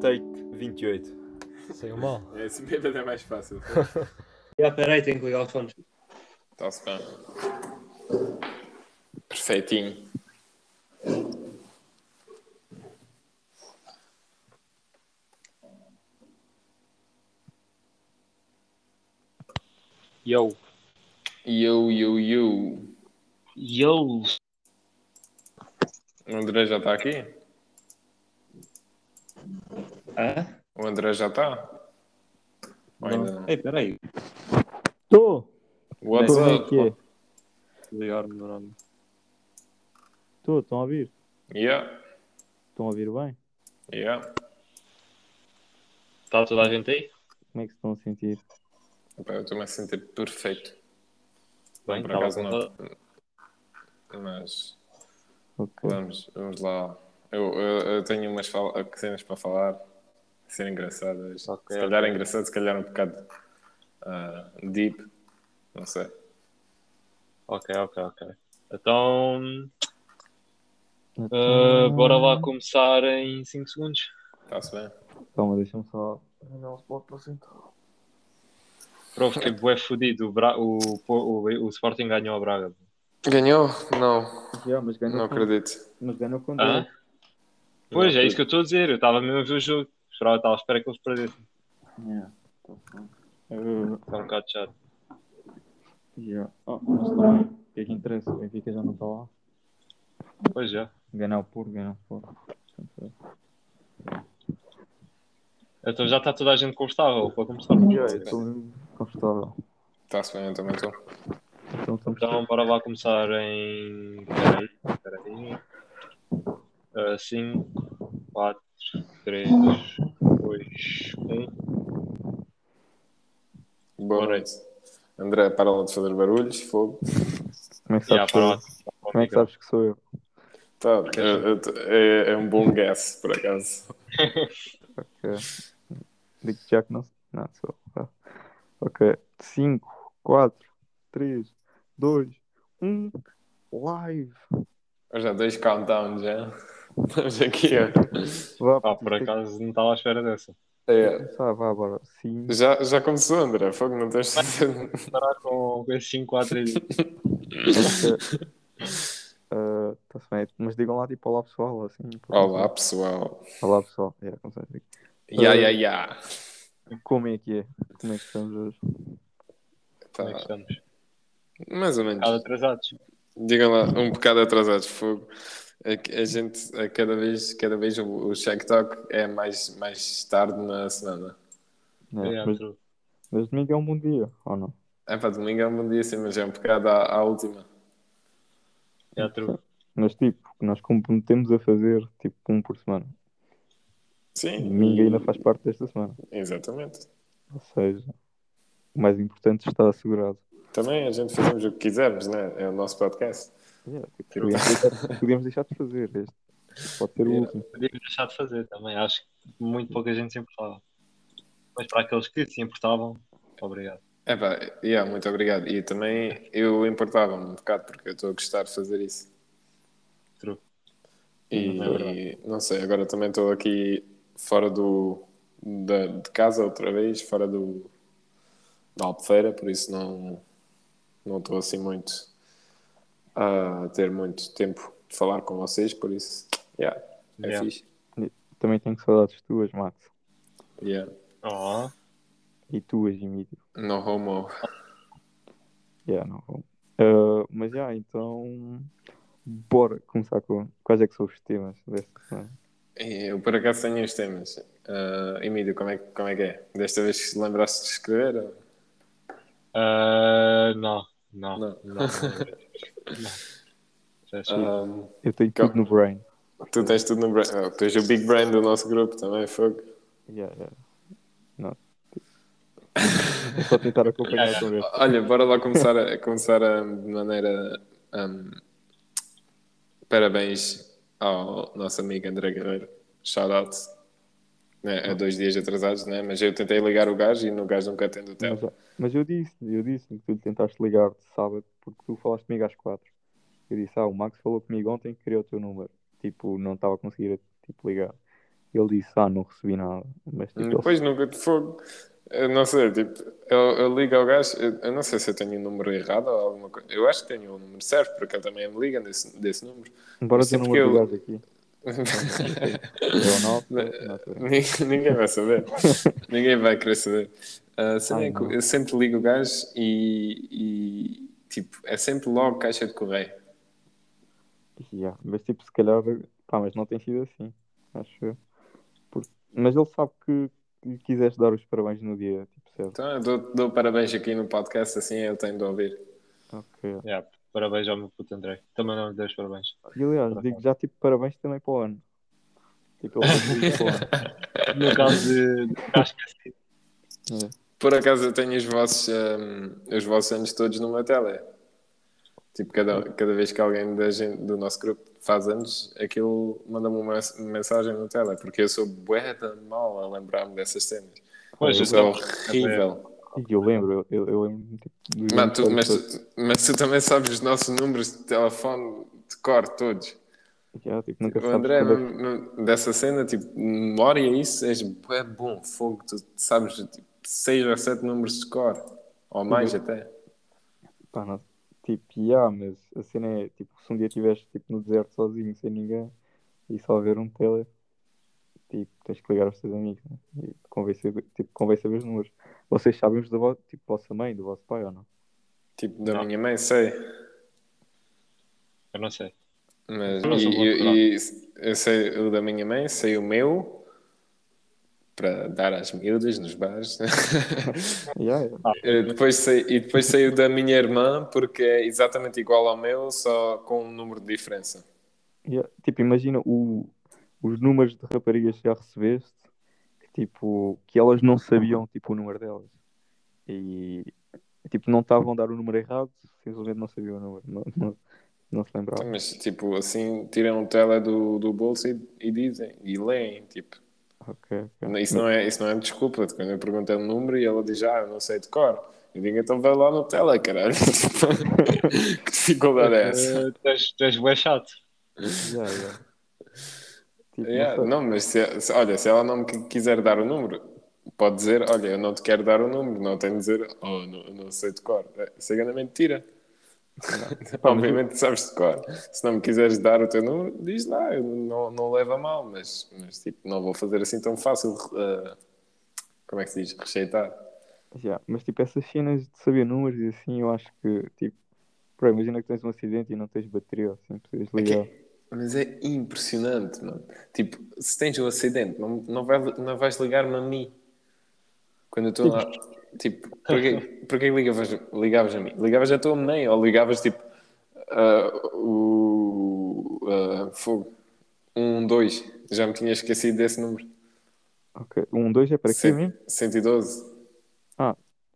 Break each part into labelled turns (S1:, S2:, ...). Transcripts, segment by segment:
S1: Take 28.
S2: Saiu mal.
S3: Esse bêbado é mais fácil.
S4: Já, peraí, tenho que ligar os fones.
S3: Está-se bem. Perfeitinho.
S2: Yo.
S3: Yo, yo, yo.
S2: Yo.
S3: O André já está aqui?
S4: Hã?
S3: O André já está? Ainda não?
S4: Ei, peraí.
S1: Tô!
S3: What's up?
S1: é?
S4: Ligar-me no nome.
S1: Tô, estão a ouvir?
S3: Yeah,
S1: Estão a ouvir bem?
S3: yeah.
S2: Está toda a gente aí?
S1: Como é que se estão a sentir?
S3: Eu estou-me a sentir perfeito.
S2: Bem,
S3: por
S2: estava
S3: acaso não. Mas
S1: Ok.
S3: vamos, vamos lá. Eu, eu, eu tenho umas fal- cenas para falar, ser engraçadas.
S2: Ok,
S3: se calhar
S2: ok.
S3: é engraçado, se calhar um bocado ah, deep. Não sei.
S2: Ok, ok, ok. Então,
S1: Então,
S2: uh, bora lá começar em 5 segundos.
S3: Está-se bem?
S1: Calma, deixa-me só. Não se pode para sentar.
S2: Bro, fiquei bué fodido. O, Bra... o, o, o, Sporting ganhou a Braga.
S3: Ganhou? Não,
S1: Já, mas ganhou
S3: não
S1: com-
S3: acredito.
S1: Mas ganhou com? 10.
S2: Pois,
S3: Não
S2: é isso que eu estou a dizer. Eu estava mesmo a ver o jogo. Esperava, estava à espera que eles perdessem.
S1: Yeah, bom. Uh,
S2: Está um bocado chato.
S1: yeah. Oh, mas também, o que é que interessa? O Benfica já não está lá.
S2: Pois já.
S1: Ganhar o Porto, ganhar o. Portanto,
S2: Então já está toda a gente confortável para começar.
S1: é. Eu mesmo confortável.
S3: Está-se bem, eu também estou.
S1: Então estamos
S2: Então bora lá começar em. Peraí, peraí. 5, 4, 3, 2, 1.
S3: Boa noite. André, para lá de fazer barulhos, fogo.
S1: Como é que sabes, que
S2: lá.
S1: eu? Como é que sabes que sou eu?
S3: Tá, tô- é, é um bom guess, por acaso.
S1: Ok. Digo já que não. Não, sou. Ah. Ok. 5, 4, 3, 2, 1. Live.
S3: Já dois countdowns já. Estamos aqui, ó.
S1: Vá,
S2: Ah, por acaso não estava à espera dessa.
S3: É,
S1: Começar, vá, bora. 5.
S3: já, já começou, André. Fogo, não tens de.
S2: Parar com esse 5, 4 e.
S1: Está-se bem. Mas digam lá, tipo, olá pessoal. Assim,
S3: Olá, pessoal.
S1: Olá pessoal. É, aqui.
S3: Ya, ya, ya.
S1: Como é que é? Como é que estamos hoje?
S2: Como é que
S3: Tá,
S2: estamos?
S3: mais ou menos.
S2: Bocado atrasados.
S3: Digam lá, um bocado atrasados, fogo. A, a gente, a cada vez, cada vez o, o Shack Talk é mais, mais tarde na semana.
S1: É,
S2: É,
S1: mas,
S2: true.
S1: mas domingo é um bom dia, ou não?
S3: É para domingo é um bom dia, sim, mas é um bocado à, à última.
S2: É, true.
S1: Mas tipo, nós comprometemos a fazer tipo um por semana.
S3: Sim.
S1: Domingo ainda faz parte desta semana.
S3: Exatamente.
S1: Ou seja, o mais importante está assegurado.
S3: Também a gente fazemos o que quisermos, né? É o nosso podcast.
S1: Yeah, podíamos, deixar, podíamos deixar de fazer este. Pode ser o
S3: Yeah.
S1: último.
S2: Podíamos deixar de fazer também. Acho que muito pouca gente se importava. Mas para aqueles que se importavam, obrigado.
S3: É pá, yeah, muito obrigado. E também eu importava-me um bocado porque eu estou a gostar de fazer isso.
S2: True.
S3: E
S2: É verdade.
S3: não sei, agora também estou aqui fora do, da, de casa outra vez, fora do da Albufeira, por isso não não estou assim muito a ter muito tempo de falar com vocês, por isso, yeah, é
S2: Yeah.
S3: fixe.
S1: Também tenho saudades tuas, Max.
S3: Yeah.
S2: Oh,
S1: E tuas, Emílio.
S3: No homo.
S1: Yeah, não vou. Uh, mas já, então. Bora começar com. Quais é que são os temas desta semana?
S3: Eu por acaso tenho os temas. Uh, Emílio, como é, que- como é que é? Desta vez lembraste de escrever? ou-
S2: Ah, não, não,
S3: Não.
S2: não.
S3: Um,
S1: Eu tenho tudo no brain.
S3: tu tens tudo no brain. Oh, tu és o big brain do nosso grupo também, fogo.
S1: Yeah, yeah. Não. É só tentar acompanhar
S2: Yeah,
S1: a conversa.
S3: Olha, bora lá começar, a, começar a, de maneira. um, parabéns ao nosso amigo André Guerreiro. Shout out. né, a dois dias atrasados, né? Mas eu tentei ligar o gajo e no gajo nunca atende o
S1: Mas,
S3: tele.
S1: mas eu disse, eu disse que tu tentaste ligar de sábado porque tu falaste comigo às quatro. Eu disse, ah, o Max falou comigo ontem que queria o teu número. Tipo, não estava a conseguir tipo, ligar. Ele disse, ah, não recebi nada. Mas tipo,
S3: Depois nunca te fogo. Eu não sei, tipo, eu, eu ligo ao gajo, eu, eu não sei se eu tenho o número errado ou alguma coisa. Eu acho que tenho o número certo, porque ele também me liga desse, desse número.
S1: Bora
S3: mas
S1: dizer o
S3: sempre
S1: número
S3: eu-
S1: aqui. É não sei.
S3: Ninguém, vai saber. ninguém vai querer saber. Cena
S1: Ai,
S3: é que eu sempre ligo o gajo e, e, tipo, é sempre logo caixa de correio.
S1: Yeah, Mas tipo, se calhar, pá, mas não tem sido assim, acho eu. Mas ele sabe que lhe quiseste dar os parabéns no dia, tipo, certo?
S3: Então eu dou, dou parabéns aqui no podcast, assim ele tem de ouvir.
S1: Ok.
S2: Yeah, parabéns ao meu puto André. Também não lhe dei os parabéns.
S1: E aliás, digo já tipo parabéns também para o ano. Tipo, ano.
S2: No caso de, de ficar esquecido.
S1: É.
S3: Por acaso eu tenho os vossos, hum, os vossos anos todos numa tela. Tipo, cada, cada vez que alguém da gente, do nosso grupo faz anos, aquilo manda-me uma mens- mensagem no tela, porque eu sou bué de mal a lembrar-me dessas cenas.
S2: Pois,
S3: eu sou
S2: também.
S3: horrível.
S1: E eu lembro, eu, eu, lembro tipo,
S3: Mano, tu- mas, tu, mas tu também sabes os nossos números de telefone de cor todos.
S1: Já, tipo, nunca
S3: O André,
S1: quando é
S3: dessa cena, tipo, memória isso, és bué bom, fogo, tu sabes tipo, seis ou sete números de cor, ou mais até.
S1: Pá, não, tipo, já, mas a cena é, tipo, se um dia estiveres tipo, no deserto sozinho, sem ninguém, e só ver um tele, tipo, tens que ligar aos teus amigos, né? E convém saber, tipo, convém saber os números. Vocês sabem os da vo- tipo, vossa mãe, do vosso pai ou não?
S3: Tipo, da
S2: Não.
S3: minha mãe, sei.
S2: Eu não sei.
S3: Mas,
S2: Não sou
S3: e,
S2: bom
S3: e-
S2: de
S3: e eu sei o da minha mãe, sei o meu, para dar às miúdas nos bares.
S1: Já, já.
S3: Eh, depois sei, e depois sei o da minha irmã, porque é exatamente igual ao meu, só com um número de diferença.
S1: Já, Tipo, imagina o, os números de raparigas que já recebeste, que, tipo, que elas não sabiam tipo, o número delas. E tipo, não estavam a dar o número errado, simplesmente não sabiam o número, não, não, não se lembravam.
S3: Mas, tipo, assim, tiram o tele do, do bolso e, e dizem, e leem, tipo.
S1: Ok, ok.
S3: Isso não é, isso não é desculpa. Quando eu perguntei o número e ela diz, ah, eu não sei de cor. Eu digo, então vai lá no tele, caralho. que dificuldade é essa?
S2: Eh, Tu és bué chato.
S1: Já, já. Tipo,
S3: Yeah,
S1: não
S3: mas se, se- olha, se ela não me qui- quiser dar o número, pode dizer, olha, eu não te quero dar o número, não tem de dizer, oh, não, não sei de cor. É, Isso é grande mentira. Obviamente sabes de cor. Se não me quiseres dar o teu número, diz lá, eu não, não leva mal, mas, mas tipo, não vou fazer assim tão fácil. eh, como é que se diz? Rejeitar.
S1: Já, Mas tipo, essas cenas de saber números e assim, eu acho que, tipo, imagina que tens um acidente e não tens bateria, assim, precisas ligar.
S3: Mas é impressionante, mano. Tipo, se tens um acidente, não, não, vai, não vais ligar-me a mim. Quando eu estou lá. Tipo, porquê, porquê ligavas, ligavas a mim? Ligavas à tua mãe ou ligavas tipo. ah, o. ah, fogo. Um, dois. Já me tinha esquecido desse número.
S1: Ok, um, dois é para quê mesmo?
S3: 112.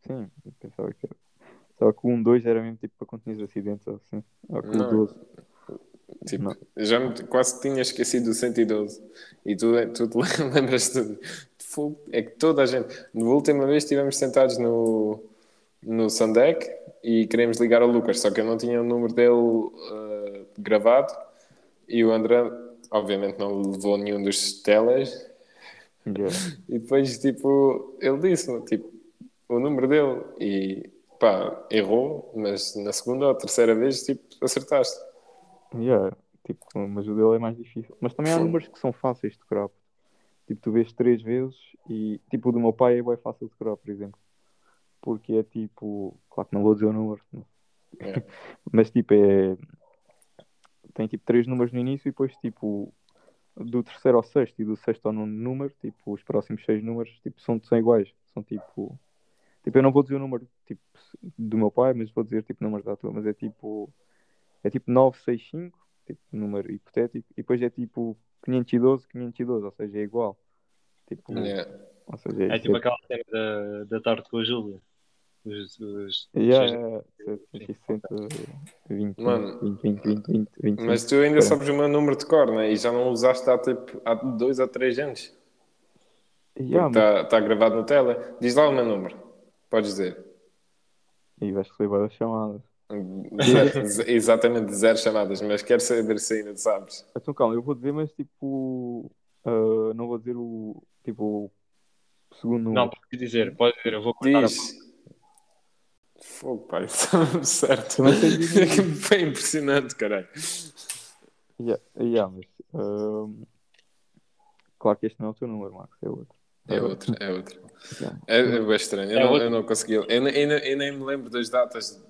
S1: Sim, eu pensava que era. Só que o 1, 2 era mesmo tipo para tinhas acidentes ou assim. Ou que o
S3: Não.
S1: 12.
S3: Tipo,
S1: Não.
S3: já me, quase tinha esquecido do 112. E tu, tu te lembras de fogo? É que toda a gente. Na última vez estivemos sentados no, no Sandec e queríamos ligar ao Lucas, só que eu não tinha o número dele ah, gravado e o André, obviamente, não levou nenhum dos teles.
S1: Já.
S3: E depois, tipo, ele disse tipo, o número dele e pá, errou, mas na segunda ou terceira vez, tipo, acertaste.
S1: Já, Tipo, mas o dele é mais difícil. Mas também há números que são fáceis de decorar. Tipo, tu vês três vezes e tipo o do meu pai é bem fácil de decorar, por exemplo. Porque é tipo, claro que não vou dizer o número.
S3: É.
S1: mas tipo é. Tem tipo três números no início e depois tipo do terceiro ao sexto e do sexto ao nono número, tipo, os próximos seis números tipo, são, são iguais. São tipo. Tipo, eu não vou dizer o número tipo, do meu pai, mas vou dizer tipo números da tua, mas é tipo. É tipo 965, tipo número hipotético, e depois é tipo 512, 512, ou seja, é igual. Tipo,
S3: Yeah.
S1: ou seja,
S2: É
S1: isso
S2: tipo aquela cena da, da tarde com a Júlia. Os, os,
S1: Yeah,
S2: os-
S1: yeah, 760, 20,
S3: Mano.
S1: 20, 20, 20, 20, 25.
S3: Mas tu ainda sabes o meu número de cor, né? E já não usaste há, tipo, há dois ou três anos.
S1: Yeah, mas...
S3: Está tá gravado no tele. Diz lá o meu número. Podes dizer.
S1: E vais receber várias chamadas.
S3: Zero- exatamente zero chamadas, mas quero saber se ainda sabes.
S1: Então calma, eu vou dizer, mas tipo. ah, não vou dizer o. Tipo. O segundo.
S2: Não, pode dizer, pode dizer, eu vou cortar a
S3: Diz. Fogo, pai, está certo. Foi impressionante, caralho.
S1: Yeah, yeah, mas. ah, claro que este não é o teu número, Max, é outro.
S3: É outro, é outro. É, é bem estranho. Eu,
S2: É
S3: não,
S2: outro.
S3: eu não consegui. Eu, nem- eu, eu nem me lembro das datas,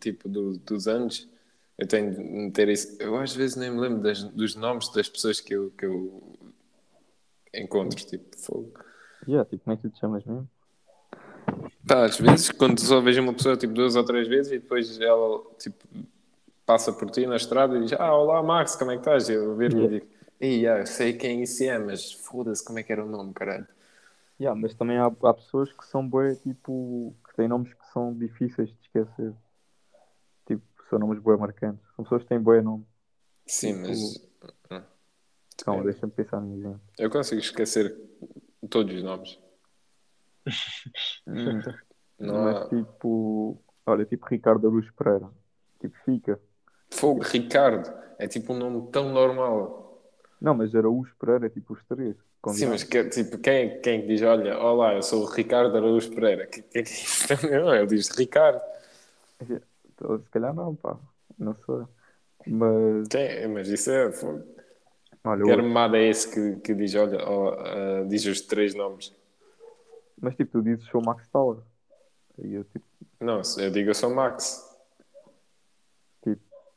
S3: tipo, do- dos anos. Eu tenho de meter isso. Eu às vezes nem me lembro das- dos nomes das pessoas que eu, que eu encontro, tipo, fogo.
S1: Yeah, tipo, como é que tu te chamas mesmo?
S3: Pá, às vezes, quando só vejo uma pessoa tipo duas ou três vezes e depois ela tipo, passa por ti na estrada e diz: Ah, olá Max, como é que estás? E Eu viro e digo: Ei, ah, eu sei quem isso é, mas foda-se, como é que era o nome, caralho?
S1: Yeah, mas também há, há pessoas que são bué, tipo, que têm nomes que são difíceis de esquecer. Tipo, são nomes bué marcantes. São pessoas que têm bué nome.
S3: Sim, mas
S1: Calma,
S3: É.
S1: deixa-me pensar no exemplo.
S3: eu consigo esquecer todos os nomes. Não
S1: mas
S3: há...
S1: tipo, olha, tipo Ricardo Aruz Pereira. Tipo, fica.
S3: Fogo, Ricardo, é tipo um nome tão normal.
S1: Não, mas Araújo Pereira, tipo os três.
S3: Sim,
S1: combinados.
S3: mas que, tipo, quem, quem é que diz: Olha, olá, eu sou o Ricardo Araújo Pereira? Que, que é que é? Não, ele diz Ricardo.
S1: Então, Se calhar não, pá. Não sei. Mas,
S3: Quem? Mas isso é.
S1: Olha,
S3: Que armada é esse que, que diz, olha, ó, ah, diz os três nomes?
S1: mas tipo, tu dizes sou Max Tower. E eu tipo,
S3: Não, eu digo eu sou Max.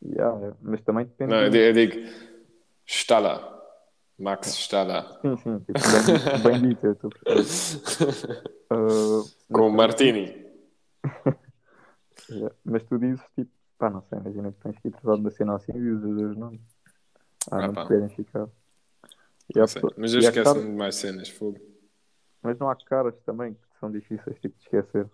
S1: yeah, mas também depende.
S3: Não, eu digo, eu digo está lá. Max está lá.
S1: Sim, sim, tipo, bem, bem dito, eu estou perceber. Ah,
S3: Com o Martini.
S1: Yeah, Mas tu dizes tipo, pá, não sei, imagina que tens que ir tratado da cena assim e dizes os dois nomes. Ah,
S3: Ah,
S1: não te querem ficar. E há
S3: sei, Mas eu esqueço-me de mais cenas. Fogo.
S1: Mas não há caras também que são difíceis tipo, de esquecer.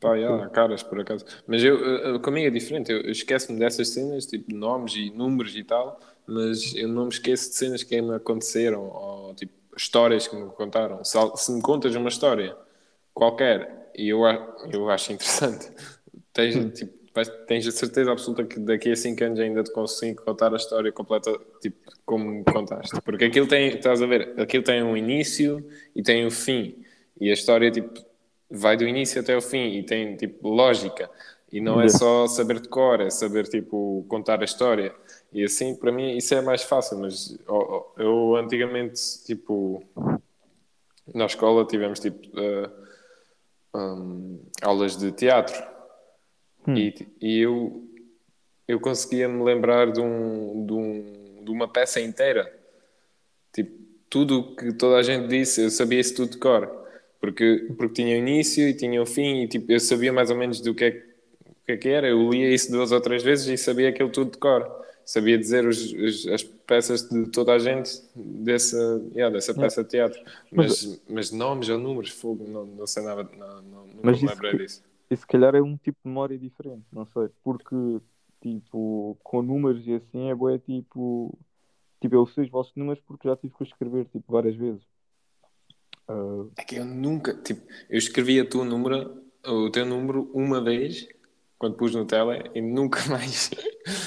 S3: Pá, já, há caras por acaso. Mas eu, eu- comigo é diferente. Eu, eu esqueço-me dessas cenas, tipo nomes e números e tal, mas eu não me esqueço de cenas que me aconteceram ou tipo histórias que me contaram. Se, se me contas uma história qualquer e eu, eu acho interessante, tens, tipo, vais- tens a certeza absoluta que daqui a 5 anos ainda te consigo contar a história completa, tipo, como me contaste. Porque aquilo tem, estás a ver, aquilo tem um início e tem um fim. E a história, tipo, vai do início até o fim e tem, tipo, lógica. E não é só saber de cor, é saber, tipo, contar a história. E assim, para mim, isso é mais fácil. Mas ó, eu, antigamente, tipo, na escola tivemos, tipo, eh, hum, aulas de teatro.
S1: Hum.
S3: E, e eu, eu conseguia me lembrar de, um, de, um, de uma peça inteira. Tipo, tudo o que toda a gente disse, eu sabia isso tudo de cor. Porque, porque tinha o início e tinha o fim, e tipo, eu sabia mais ou menos do que é, que- o que é que era. Eu lia isso duas ou três vezes e sabia aquilo tudo de cor. Sabia dizer os, os- as peças de toda a gente dessa, yeah, dessa peça de teatro. Mas, mas nomes ou números, fogo, não, não sei nada, não, não, nunca
S1: Mas
S3: me lembrei
S1: que-
S3: disso.
S1: E se calhar é um tipo de memória diferente, não sei. Porque, tipo, com números e assim é bué, tipo. Tipo, eu sei os vossos números porque já tive que escrever, tipo, várias vezes. Ah,
S3: É que eu nunca, tipo, eu escrevi a tua número, o teu número uma vez, quando pus no tele, e nunca mais.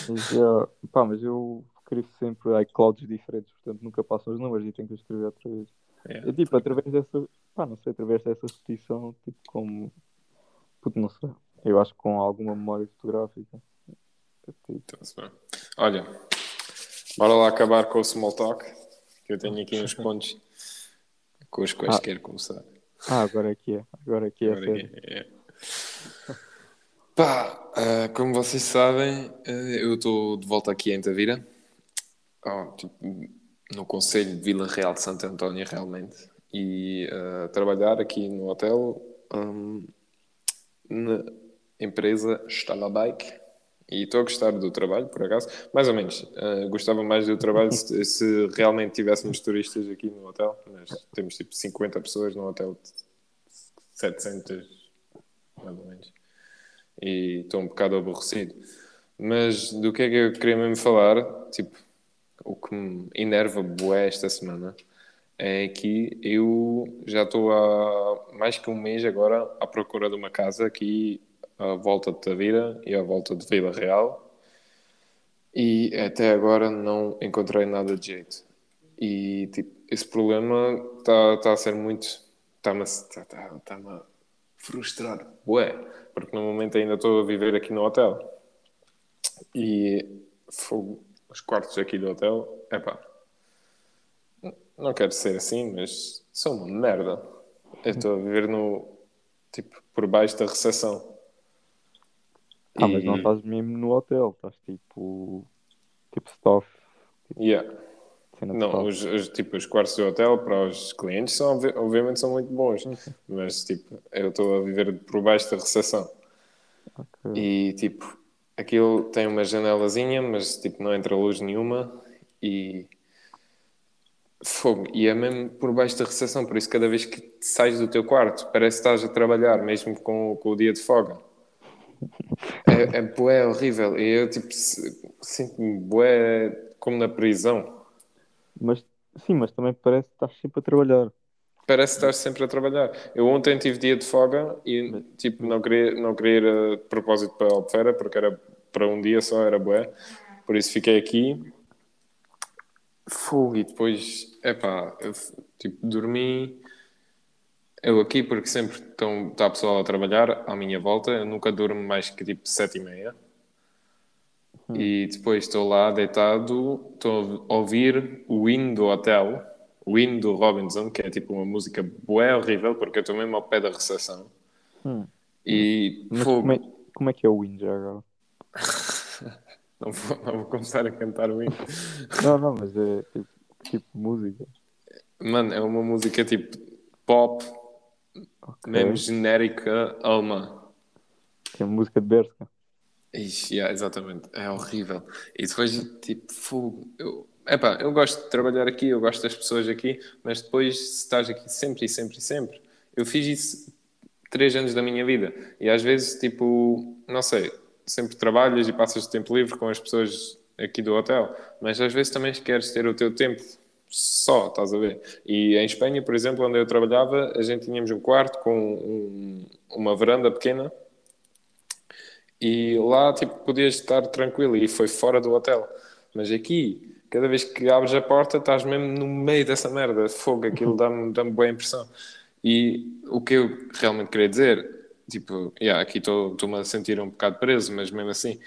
S1: mas, já- pá, mas eu escrevo sempre iClouds diferentes, portanto nunca passam os números e tenho que escrever outra vez.
S3: É.
S1: É tipo, através dessa, pá, não sei, através dessa repetição, tipo, como, puto, não sei, eu acho que com alguma memória fotográfica. É tipo,
S3: Então-se bem. Olha, bora lá acabar com o small talk, que eu tenho aqui uns pontos com os quais
S1: Ah.
S3: quero começar.
S1: ah, agora que é, agora é é,
S3: Agora aqui, é. Pá, ah, como vocês sabem, eh, eu estou de volta aqui em Tavira, Oh, tipo, no Conselho de Vila Real de Santo António, realmente, e ah, trabalhar aqui no hotel hum, na empresa Stala Bike. E estou a gostar do trabalho, por acaso. Mais ou menos. Ah, gostava mais do trabalho se, se realmente tivéssemos turistas aqui no hotel. Mas temos tipo 50 pessoas no hotel de 700, mais ou menos. E estou um bocado aborrecido. Mas do que é que eu queria mesmo falar? Tipo, o que me enerva bué esta semana é que eu já estou há mais que um mês agora à procura de uma casa aqui à volta de Tavira e à volta de Vila Real e até agora não encontrei nada de jeito. E tipo, esse problema está tá a ser muito. Está-me tá, tá, tá a frustrar. Ué, porque no momento ainda estou a viver aqui no hotel. E fogo, os quartos aqui do hotel, epá, não quero ser assim, mas são uma merda. Eu estou a viver no. tipo, por baixo da recepção.
S1: Ah, mas não
S3: E-
S1: estás mesmo no hotel, estás tipo. Tipo staff.
S3: Yeah.
S1: Cena de
S3: Não, os, os- tipo, os quartos do hotel para os clientes são, obvi- obviamente são muito bons, mas tipo, eu estou a viver por baixo da recepção
S1: Ok.
S3: e tipo, aquilo tem uma janelazinha, mas tipo, não entra luz nenhuma e fogo, e é mesmo por baixo da recepção, por isso cada vez que sais do teu quarto parece que estás a trabalhar, mesmo com, com o dia de folga. É, é bué horrível e eu tipo, sinto-me bué como na prisão.
S1: Mas sim, mas também parece que estás sempre a trabalhar.
S3: Parece que estás sempre a trabalhar. Eu ontem tive dia de folga e tipo, não queria, não queria ir a propósito para a Albufeira porque era para um dia só, era bué. Por isso fiquei aqui. Fogo, e depois, epá, eu, tipo, dormi. Eu aqui, porque sempre estão, está pessoal a trabalhar à minha volta, eu nunca durmo mais que tipo sete e meia. E depois estou lá deitado, estou a ouvir o hino do hotel, o hino do Robinson, que é tipo uma música bué horrível, porque eu estou mesmo ao pé da recepção.
S1: Hum.
S3: E
S1: Mas
S3: fogo,
S1: como é, como é que é o Win já agora?
S3: não, vou, não vou começar a cantar o hino.
S1: Não, não, mas é tipo, tipo música.
S3: Mano, é uma música tipo pop,
S1: Ok.
S3: mesmo genérica alemã.
S1: Que é música de Berska.
S3: Ixi, yeah, exatamente, é horrível. E depois, tipo, fogo. Eu, epá, eu gosto de trabalhar aqui, eu gosto das pessoas aqui, mas depois, se estás aqui sempre e sempre e sempre, eu fiz isso três anos da minha vida e às vezes, tipo, não sei, sempre trabalhas e passas tempo livre com as pessoas aqui do hotel, mas às vezes também queres ter o teu tempo só, estás a ver? E em Espanha, por exemplo, onde eu trabalhava, a gente tínhamos um quarto com um- uma varanda pequena e lá, tipo, podias estar tranquilo e foi fora do hotel. Mas aqui, cada vez que abres a porta, estás mesmo no meio dessa merda. Fogo, aquilo dá-me dá boa impressão. E o que eu realmente queria dizer, tipo, yeah, aqui estou-me a sentir um bocado preso, mas mesmo assim,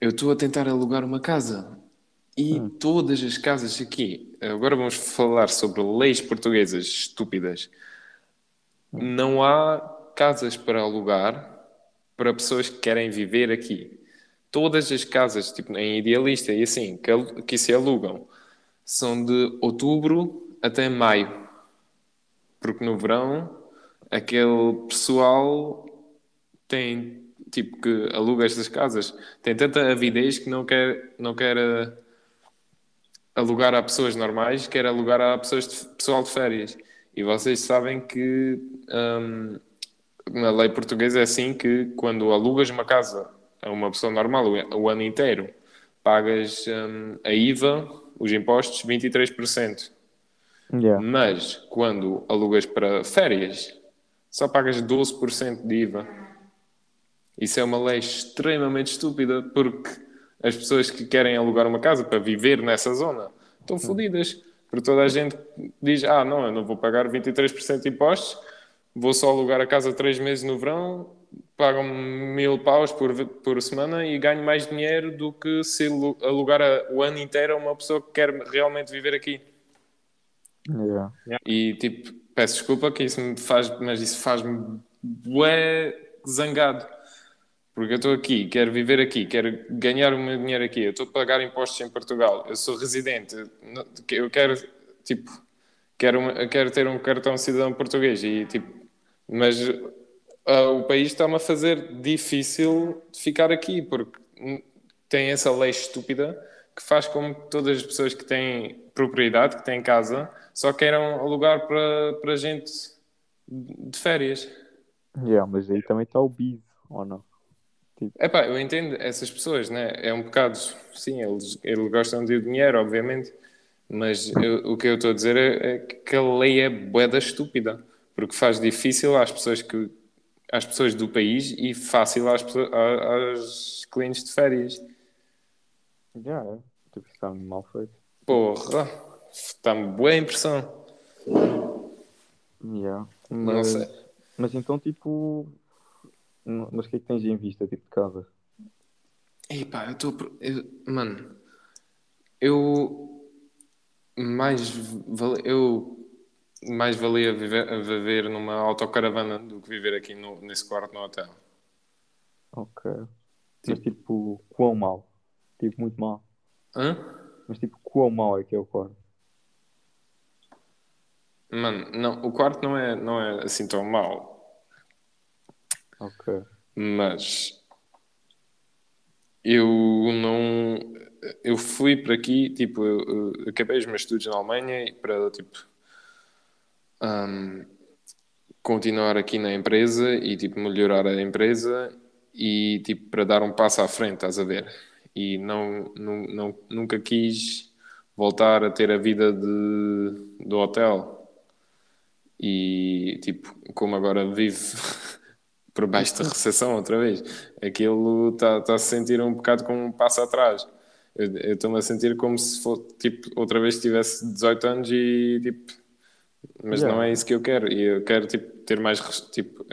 S3: eu estou a tentar alugar uma casa. E todas as casas aqui, agora vamos falar sobre leis portuguesas estúpidas. Não há casas para alugar para pessoas que querem viver aqui. Todas as casas, tipo em Idealista e assim, que, que se alugam, são de outubro até maio. Porque no verão, aquele pessoal tem, tipo, que aluga estas casas, tem tanta avidez que não quer, não quer eh, alugar a pessoas normais, quer alugar a pessoas de, pessoal de férias. E vocês sabem que hum, na lei portuguesa é assim que quando alugas uma casa a uma pessoa normal o, o ano inteiro, pagas hum, a IVA, os impostos, 23%.
S1: Yeah.
S3: Mas quando alugas para férias, só pagas 12% de IVA. Isso é uma lei extremamente estúpida porque as pessoas que querem alugar uma casa para viver nessa zona estão fodidas. Porque toda a gente diz: Ah, não, eu não vou pagar 23% de impostos, vou só alugar a casa três meses no verão, pagam mil paus por, por semana e ganho mais dinheiro do que se alu- alugar a- o ano inteiro a uma pessoa que quer realmente viver aqui.
S1: Yeah.
S3: E tipo, peço desculpa que isso me faz, mas isso faz-me bué zangado. Porque eu estou aqui, quero viver aqui, quero ganhar o meu dinheiro aqui, eu estou a pagar impostos em Portugal, eu sou residente, eu quero, tipo, quero, quero ter um cartão cidadão português e tipo, mas ah, o país está-me a fazer difícil ficar aqui, porque tem essa lei estúpida que faz com que todas as pessoas que têm propriedade, que têm casa, só queiram alugar para, para gente de férias.
S1: Yeah, mas aí também está o bis, ou não?
S3: Epá, eu entendo essas pessoas, né? É um bocado, sim, eles, eles gostam de dinheiro, obviamente, Mas eu- o que eu estou a dizer é, é que a lei é boeda estúpida, porque faz difícil às pessoas que às pessoas do país e fácil às, pessoas, aos clientes de férias.
S1: Já, é. Tipo, está mal feito.
S3: Porra, está-me boa impressão.
S1: Yeah.
S3: Não
S1: Mas,
S3: sei.
S1: mas então, tipo. Mas o que é que tens em vista, tipo, de casa?
S3: Ei pá, eu estou. Mano, eu. Mais. vale- Eu. Mais valia viver, viver numa autocaravana do que viver aqui no, nesse quarto no hotel.
S1: Ok. Mas, tipo, quão mal? Tipo, muito mal.
S3: Hã?
S1: Mas, tipo, quão mal é que é o quarto?
S3: Mano, não, o quarto não é, não é assim tão mau,
S1: Ok.
S3: mas eu não. Eu fui para aqui, tipo, eu, eu acabei os meus estudos na Alemanha e para, tipo, ahm, continuar aqui na empresa e, tipo, melhorar a empresa e, tipo, para dar um passo à frente, estás a ver? E não, não, não, nunca quis voltar a ter a vida de, do hotel. E, tipo, como agora vive por baixo da recessão outra vez, aquilo está tá a se sentir um bocado como um passo atrás. Eu estou-me a sentir como se fosse, tipo, outra vez tivesse 18 anos e, tipo, mas
S1: Yeah.
S3: não é isso que eu quero. E eu quero, tipo, ter mais, tipo,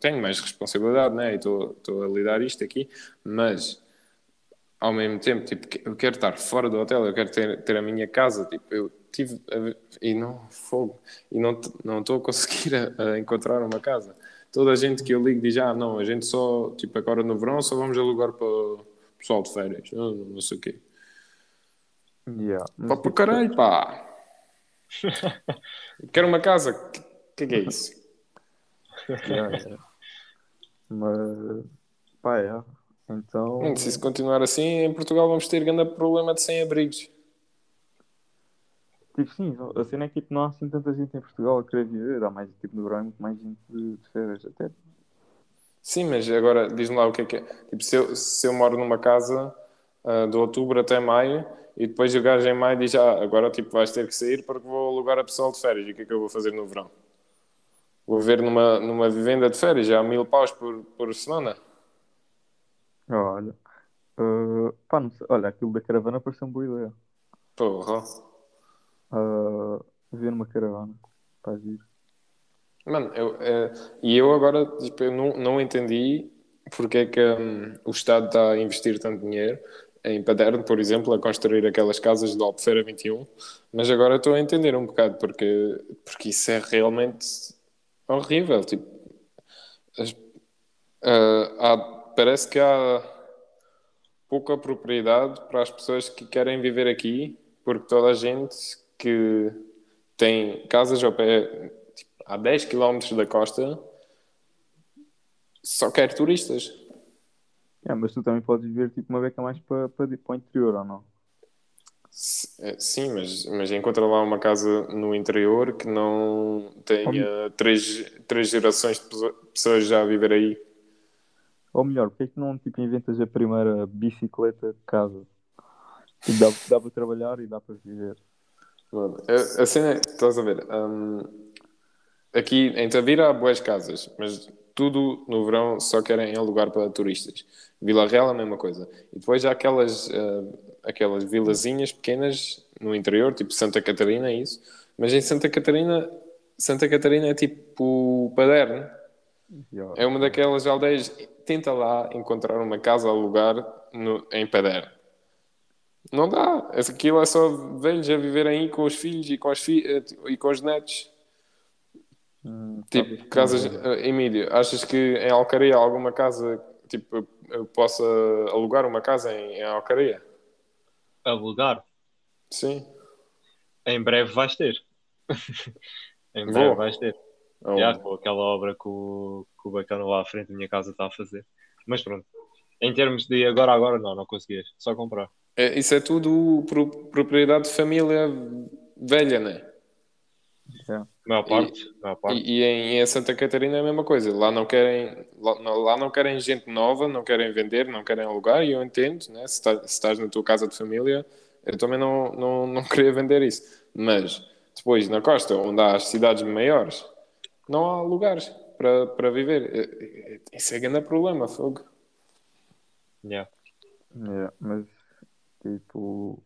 S3: tenho mais responsabilidade, né? E estou a lidar isto aqui, mas ao mesmo tempo, tipo, eu quero estar fora do hotel, eu quero ter, ter a minha casa, tipo, eu tive a e não fogo e não não estou a conseguir a, a encontrar uma casa. Toda a gente que eu ligo diz, ah, não, a gente só, tipo, agora no verão só vamos alugar para o pessoal de férias, não, não sei o quê.
S1: Yeah.
S3: Pá, por
S1: tipo,
S3: caralho, pá! Quero uma casa, que, que que é isso?
S1: yeah, yeah. Mas, pá, é. Então,
S3: Se isso continuar assim, em Portugal vamos ter grande problema de sem-abrigos.
S1: Tipo, sim, a cena é que tipo, não há assim tanta gente em Portugal a querer viver. Há mais, tipo, no verão é muito mais gente de, de férias. Até,
S3: Sim, mas agora diz-me lá o que é que é. Tipo, se eu, se eu moro numa casa ah, de outubro até maio e depois o gajo em maio diz, ah, agora tipo, vais ter que sair porque vou alugar a pessoal de férias. E o que é que eu vou fazer no verão? Vou viver numa, numa vivenda de férias, já mil paus por, por semana.
S1: olha. Uh, pá, não sei. Olha, aquilo da caravana parece uma boa ideia.
S3: Porra.
S1: Uh, viver numa caravana. Pá, giro.
S3: Mano, eu, eh, e eu agora tipo, eu não, não entendi porque é que hum, o Estado está a investir tanto dinheiro em Paderno, por exemplo, a construir aquelas casas de Albufeira 21, mas agora estou a entender um bocado porque, porque isso é realmente horrível. Tipo, as- ah, há- parece que há pouca propriedade para as pessoas que querem viver aqui, porque toda a gente que tem casas ao pé, tipo, a 10 km da costa, só quer turistas.
S1: Yeah, mas tu também podes viver tipo uma beca mais para, para, para o interior, ou não?
S3: Eh, Sim, mas, mas encontra lá uma casa no interior que não tenha três, três gerações de pessoas já a viver aí.
S1: Ou melhor, porque é que não tipo, inventas a primeira bicicleta de casa? Dá, dá para trabalhar e dá para viver.
S3: A, a cena é, estás a ver, hum, aqui em Tavira há boas casas, mas tudo no verão só querem alugar para turistas. Vila Real é a mesma coisa. E depois há aquelas, ah, aquelas vilazinhas pequenas no interior, tipo Santa Catarina, é isso. Mas em Santa Catarina, Santa Catarina é tipo Paderno. É uma daquelas aldeias. Tenta lá encontrar uma casa a alugar no, em Paderno. Não dá. Aquilo é só velhos a viver aí com os filhos e com, as fi eh, e com os netos.
S1: Hum,
S3: Tipo,
S1: talvez
S3: casas.
S1: não.
S3: eh, Emílio, achas que em Alcaria há alguma casa. Tipo, eu- possa alugar uma casa em, em Alcaria?
S2: Alugar.
S3: Sim.
S2: Em breve vais ter. em breve vais ter.
S3: Ou-
S2: Já, com aquela obra que o, que o bacana lá à frente da minha casa está a fazer. Mas pronto. Em termos de agora, agora, não, não conseguias. Só comprar.
S3: É, isso é tudo pro- propriedade de família velha, né?
S1: Yeah.
S2: Maior parte. maior parte.
S3: E, e em, em Santa Catarina é a mesma coisa. Lá não querem, lá, não- lá não querem gente nova, não querem vender, não querem alugar. E eu entendo, né? Se, tá- se estás na tua casa de família, Eu também não, não, não queria vender isso. Mas depois, na costa, onde há as cidades maiores, não há lugares para, para viver. Eh, eh, Isso é grande problema, fogo.
S2: Yeah.
S1: É, mas, tipo,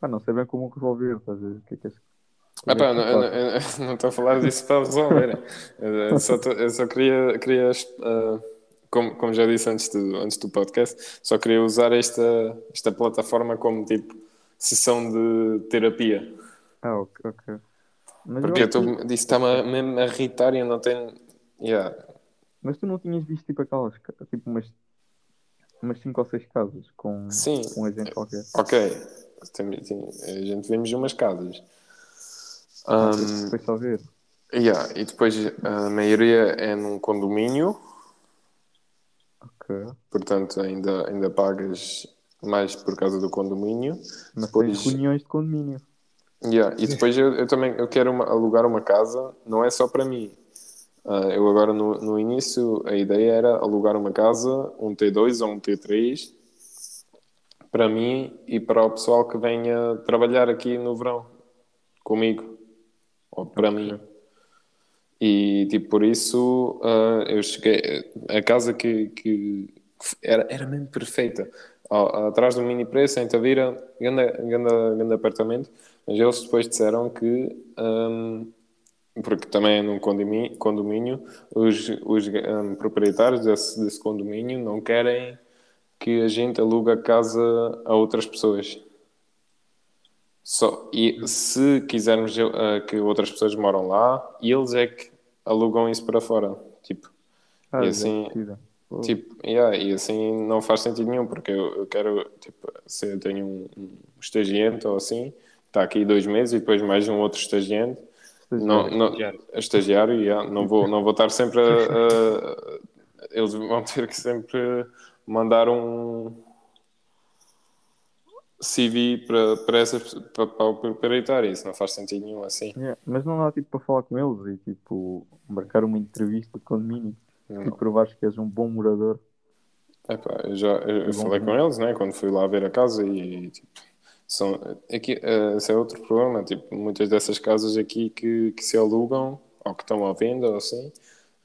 S1: pá, não sei bem como resolver, estás a ver? O que é que és-
S3: Ah, pá,
S1: é
S3: não- eu, não- eu não estou a falar disso para resolver. Eu só, tô- eu só queria, queria ah, como, como já disse antes do, antes do podcast, só queria usar esta, esta plataforma como tipo sessão de terapia.
S1: Ah, ok, ok. Mas,
S3: Porque
S1: eu
S3: tô,
S1: que-
S3: disso está-me mesmo a irritar e eu não tenho. Yeah.
S1: mas tu não tinhas visto, tipo, aquelas, tipo, umas, umas 5 ou 6 casas com,
S3: Sim.
S1: com um agente qualquer.
S3: Ok, tem, tem, a gente vemos umas casas. Um,
S1: Foi só ver.
S3: yeah, e depois a maioria é num condomínio,
S1: Ok.
S3: portanto ainda, ainda pagas mais por causa do condomínio.
S1: Mas
S3: Depois-
S1: reuniões de condomínio.
S3: Yeah, E depois eu, eu também eu quero uma- alugar uma casa, não é só para mim. Ah, eu agora no, no início a ideia era alugar uma casa, um T2 ou um T3, para mim e para o pessoal que venha trabalhar aqui no verão comigo, ou para mim. E tipo, por isso ah, eu cheguei. A casa que, que era, era mesmo perfeita. Ao- atrás do mini preço, em Tavira, grande, grande, grande apartamento. Mas eles depois disseram que, hum, porque também é num condomínio, condomínio os, os hum, proprietários desse, desse condomínio não querem que a gente alugue a casa a outras pessoas. Só, e se quisermos uh, que outras pessoas moram lá, eles é que alugam isso para fora. Tipo,
S1: Ah,
S3: E assim.
S1: Pô,
S3: Tipo, yeah, e assim não faz sentido nenhum, porque eu, eu quero, tipo, se eu tenho um, um estagiante ou assim, está aqui dois meses e depois mais um outro estagiante, não, não,
S2: Estagiário.
S3: estagiário, yeah, não, vou, não vou estar sempre a, a- Eles vão ter que sempre mandar um CV para, para, essa, para, para o proprietário, isso não faz sentido nenhum assim.
S1: yeah, Mas não dá tipo para falar com eles e tipo marcar uma entrevista de condomínio e
S3: Não.
S1: provares que és um bom morador.
S3: Epá, eu já eu,
S1: bom,
S3: falei com eles, né? Quando fui lá ver a casa e tipo, são, aqui, eh, esse é outro problema. Tipo, muitas dessas casas aqui que, que se alugam ou que estão à venda ou assim,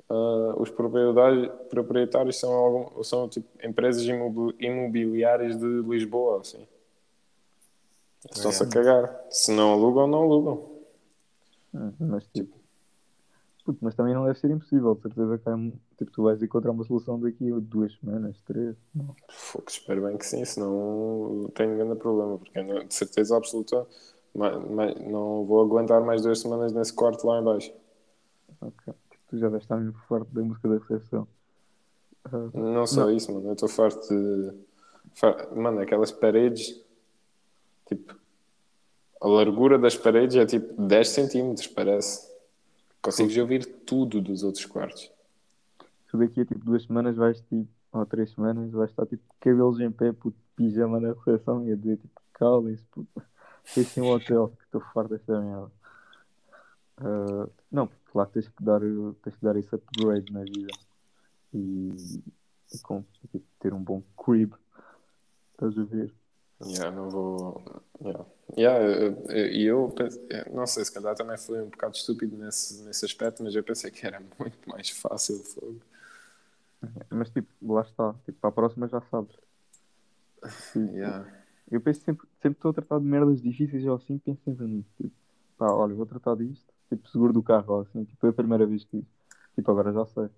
S3: ah, os proprietários, proprietários são, algum, são tipo, empresas imobi- imobiliárias de Lisboa, assim. Estão-se a cagar. Se não alugam, não alugam.
S1: Hum, Mas tipo. Puto, mas também não deve ser impossível, de certeza que há, tipo, tu vais encontrar uma solução daqui a duas semanas, três. Não.
S3: Fogo, espero bem que sim, senão tenho um grande problema, porque não- de certeza absoluta ma- ma- não vou aguentar mais duas semanas nesse quarto lá em baixo.
S1: Ok. Tu já deves estar mesmo farto da música da recepção. Ah,
S3: Não só isso, mano, eu estou farto de. Mano, aquelas paredes, tipo, a largura das paredes é tipo 10 centímetros, parece. Consegues ouvir tudo dos outros quartos.
S1: tu daqui a tipo duas semanas vais tipo, ou três semanas, vais estar tipo cabelos em pé, puto, pijama na recepção e a dizer tipo, calem-se, puto. Fechem o hotel, que estou farto desta merda. Ah, não, porque lá tens que dar, tens que dar esse upgrade na vida. E, e com, tipo, ter um bom crib. Estás a ver?
S3: Yeah, não vou. Yeah. Yeah, eu- eu- E eu, pense- não sei, se calhar também fui um bocado estúpido nesse, nesse aspecto, mas eu pensei que era muito mais fácil. fogo.
S1: Mas tipo, lá está. Tipo, para a próxima já sabes.
S3: Yeah.
S1: Eu penso sempre, sempre estou a tratar de merdas difíceis ou assim, penso sempre nisso. Tipo, pá, olha, vou tratar disto. Tipo, seguro do carro ou assim. Tipo, é a primeira vez que. Tipo, agora já sei.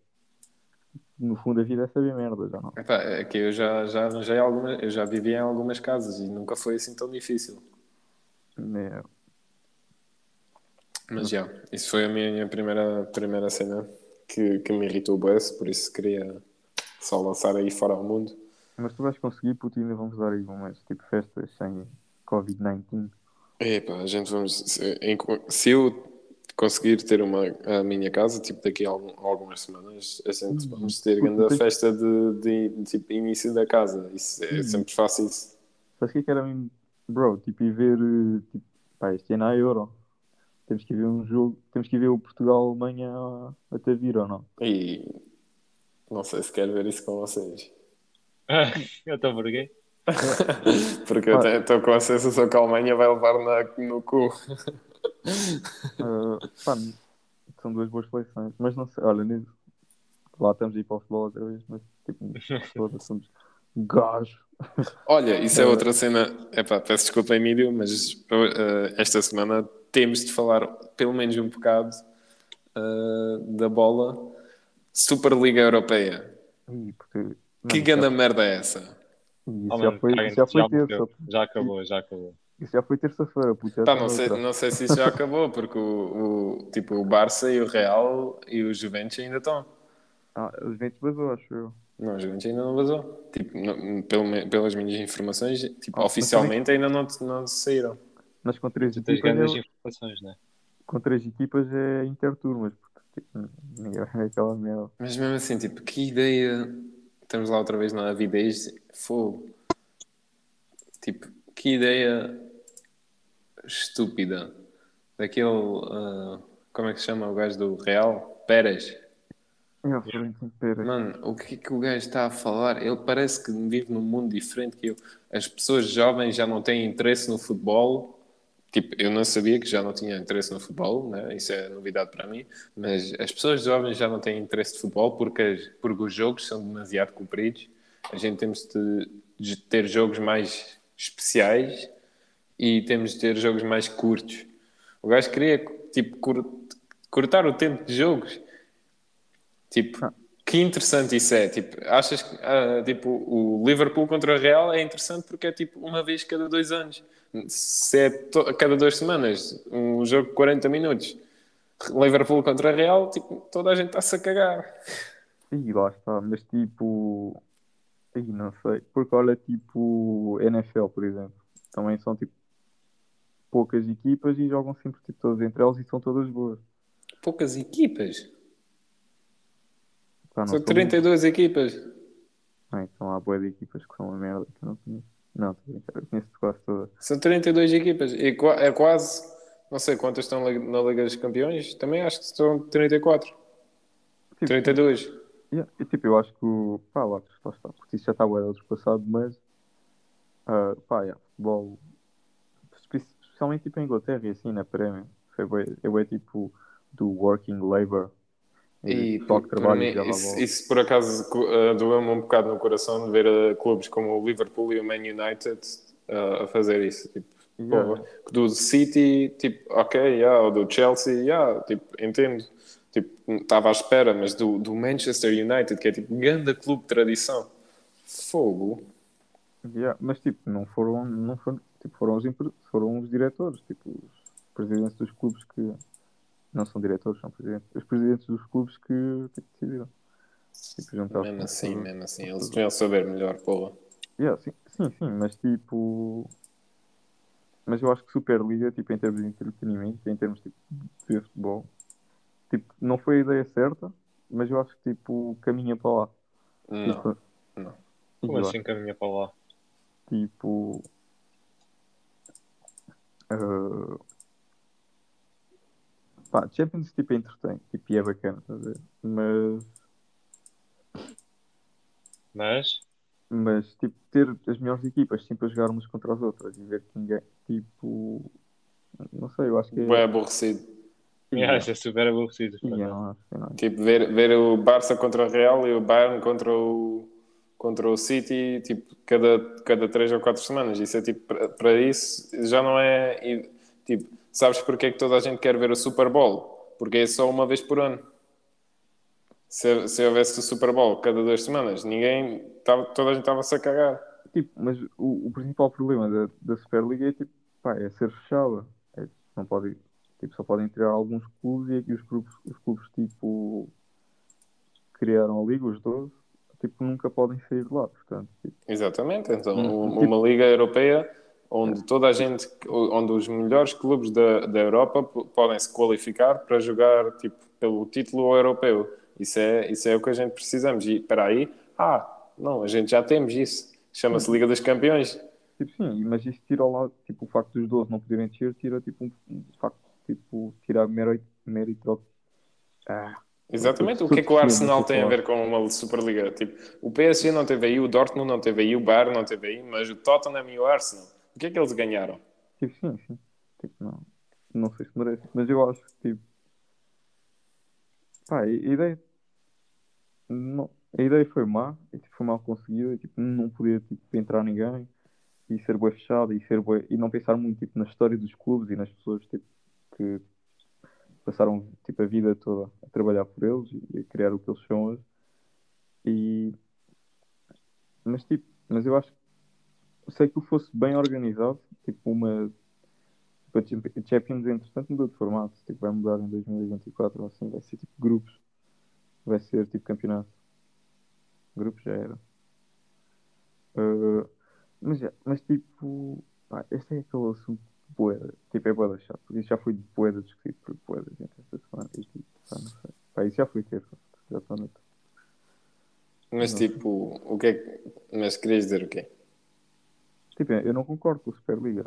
S1: No fundo, a vida é saber merda, já não.
S3: Epá, é que eu já, já arranjei algumas, eu já vivi em algumas casas e nunca foi assim tão difícil.
S1: É,
S3: Mas já, isso foi a minha primeira, primeira cena que, que me irritou o por isso queria só lançar aí fora ao mundo.
S1: mas tu vais conseguir, puto, ainda vamos dar aí umas tipo festas sem Covid-19.
S3: Epá, a gente vamos. Se eu conseguir ter uma, a minha casa, tipo daqui a algum- algumas semanas, a gente vamos ter grande festa de, de, de, tipo início da casa. Isso é sempre fácil. Isso.
S1: Sabes o que é que era mesmo? Bro, tipo, ir ver. Tipo, pá, este ano há Euro. Temos que ver um jogo. Temos que ver o Portugal-Alemanha até vir ou não?
S3: E não sei se quero ver isso com vocês.
S2: Então porquê?
S3: Porque eu estou com a sensação que a Alemanha vai levar na, no cu.
S1: Ah, pá, são duas boas seleções, mas não sei, olha, nisso, lá estamos a ir para o futebol outra vez, mas tipo, todos somos gajo.
S3: Olha, isso é outra cena. Epá, peço desculpa, Emílio, mas eh, esta semana temos de falar pelo menos um bocado eh, da bola Superliga Europeia.
S1: Ih, porque, não,
S3: Que grande
S1: já-
S3: merda é essa?
S1: Isso
S2: Oh,
S1: já foi, já foi
S2: morreu. Já acabou, já acabou.
S1: Isso já foi terça-feira,
S3: Pá,
S1: está
S3: não, sei, não sei se isso já acabou, porque o, o- tipo, o Barça e o Real e o Juventus ainda estão.
S1: Ah, os ventos vazou, acho eu.
S3: Não, o Juventus ainda não vazou. Tipo, não- pelo pelas minhas informações, tipo,
S1: Ah,
S3: oficialmente ainda não, não saíram.
S1: Mas com três equipas,
S2: grandes
S1: é,
S2: informações, né?
S1: com três equipas é interturmas, porque tipo, ninguém vai ver aquela merda.
S3: Mas mesmo assim, tipo, que ideia. Estamos lá outra vez na avidez. Fogo. Tipo, que ideia estúpida. Daquele. ah, como é que se chama o gajo do Real? Pérez.
S1: É, Pérez.
S3: Mano, o que é que o gajo está a falar? Ele parece que vive num mundo diferente que eu. As pessoas jovens já não têm interesse no futebol. Tipo, eu não sabia que já não tinha interesse no futebol, né? isso é novidade para mim. Mas as pessoas jovens já não têm interesse de futebol porque, as- porque os jogos são demasiado compridos. A gente temos de, de ter jogos mais especiais e temos de ter jogos mais curtos. O gajo queria tipo, cur- cortar o tempo de jogos. Tipo, que interessante isso é. Tipo, achas que ah, tipo, o Liverpool contra o Real é interessante porque é tipo uma vez cada dois anos. Se é to- a cada duas semanas, um jogo de 40 minutos, Liverpool contra o Real, tipo, toda a gente está-se a cagar.
S1: Ih, lá está, mas tipo. Ih, não sei. Porque olha, tipo, NFL, por exemplo. Também são tipo poucas equipas e jogam sempre tipo, todas entre elas e são todas boas.
S3: Poucas equipas.
S1: Pá,
S3: São
S1: são
S3: 32 equipas.
S1: muitas. Ah, então há boas equipas que são uma merda que eu não conheço. Não, eu conheço quase todas.
S3: São 32 equipas. E é quase, não sei quantas estão na Liga dos Campeões. Também acho que estão 34.
S1: Tipo,
S3: 32.
S1: Yeah, e, tipo, eu acho que o. Pá, lá, lá está, porque isso já está bem ultrapassado, mas. ah, pá, yeah, futebol. Espe- Especialmente tipo em Inglaterra e assim na Premier. Foi é bem tipo do working labor.
S3: E
S1: pessoal que
S3: por- por
S1: trabalha
S3: mim,
S1: e
S3: isso, isso por acaso uh, doeu-me um bocado no coração de ver uh, clubes como o Liverpool e o Man United uh, a fazer isso. Tipo,
S1: Yeah.
S3: do City, tipo, ok, yeah, ou do Chelsea, yeah, tipo, entendo. Tipo, estava à espera, mas do, do Manchester United, que é tipo grande clube de tradição. Fogo.
S1: Yeah, Mas tipo, não foram, não foram, tipo, foram, os, foram os diretores, tipo, os presidentes dos clubes que. Não são diretores, são presidentes. Os presidentes dos clubes que tipo, decidiram. Tipo, juntar-se
S3: Mesmo assim,
S1: todos.
S3: mesmo assim. Eles deviam saber melhor, porra.
S1: Yeah, sim, sim, sim, mas tipo. Mas eu acho que Superliga, tipo, em termos de entretenimento, em termos tipo, de futebol, tipo, não foi a ideia certa, mas eu acho que tipo, caminha para lá.
S3: Não.
S1: Tipo,
S3: não.
S2: Como assim caminha para lá?
S1: tipo. Ah, pá, Champions tipo é entretém, tipo, e é bacana, estás a ver? Mas,
S2: Mas,
S1: mas tipo, ter as melhores equipas sempre a jogar umas contra as outras e ver que ninguém, tipo, não sei, eu acho que é.
S3: Aborrecido.
S2: yeah, isso é super aborrecido.
S1: Eu não eu não.
S3: Tipo, ver, ver o Barça contra o Real e o Bayern contra o, contra o City, tipo, cada, cada três ou quatro semanas. Isso é tipo, para- isso já não é. e, Tipo, sabes porque é que toda a gente quer ver o Super Bowl? Porque é só uma vez por ano. Se, se houvesse o Super Bowl cada duas semanas, ninguém. Tava, toda a gente estava-se a cagar.
S1: Tipo, mas o, o principal problema da, da Superliga é, tipo, pá, é ser fechada. É, não pode, tipo, só podem tirar alguns clubes e aqui os clubes, os clubes tipo, criaram a liga, os 12, tipo, nunca podem sair de lá, portanto, tipo,
S3: Exatamente. Então,
S1: Hum,
S3: u- uma Liga Europeia onde toda a gente, onde os melhores clubes da, da Europa podem se qualificar para jogar tipo, pelo título europeu. Isso é, isso é o que a gente precisamos. E espera aí, ah, não, a gente já temos isso. Chama-se Liga dos Campeões.
S1: tipo, sim, mas isso tira ao lado, tipo, o facto dos 12 não poderem descer, tira, tipo, um, um facto, tipo, tirar mérito, mérito, ah,
S3: Exatamente. O que é que o Arsenal tem a ver com uma Superliga? Tipo, o PSG não teve aí, o Dortmund não teve aí, o Bayern não teve aí, mas o Tottenham e o Arsenal. O que é que eles ganharam?
S1: Tipo, sim, sim. Tipo, não. Não sei se merece. Mas eu acho que, tipo. Pá, a ideia. Não, a ideia foi má. E, tipo, foi mal conseguida. e, Tipo, não podia tipo, entrar ninguém. E ser bué fechado. E, ser bué, e não pensar muito tipo, na história dos clubes e nas pessoas tipo, que passaram tipo, a vida toda a trabalhar por eles e a criar o que eles são hoje. E. Mas, tipo, mas eu acho que sei que fosse bem organizado, tipo uma tipo, a Champ- a Champions entretanto mudou de formato, tipo, vai mudar em 2024 ou assim, vai ser tipo grupos, vai ser tipo campeonato. Grupos já era. Uh, mas, mas tipo, pá, este é aquele assunto poeda, tipo, é boeda chato, porque isso já foi de poeda discutido por poeda gente esta semana, tipo, pá, não sei. Pá, isso já foi terça, já estou no
S3: Mas
S1: Não.
S3: tipo, o que é que. Mas querias dizer o quê?
S1: Tipo, eu não concordo com a Superliga.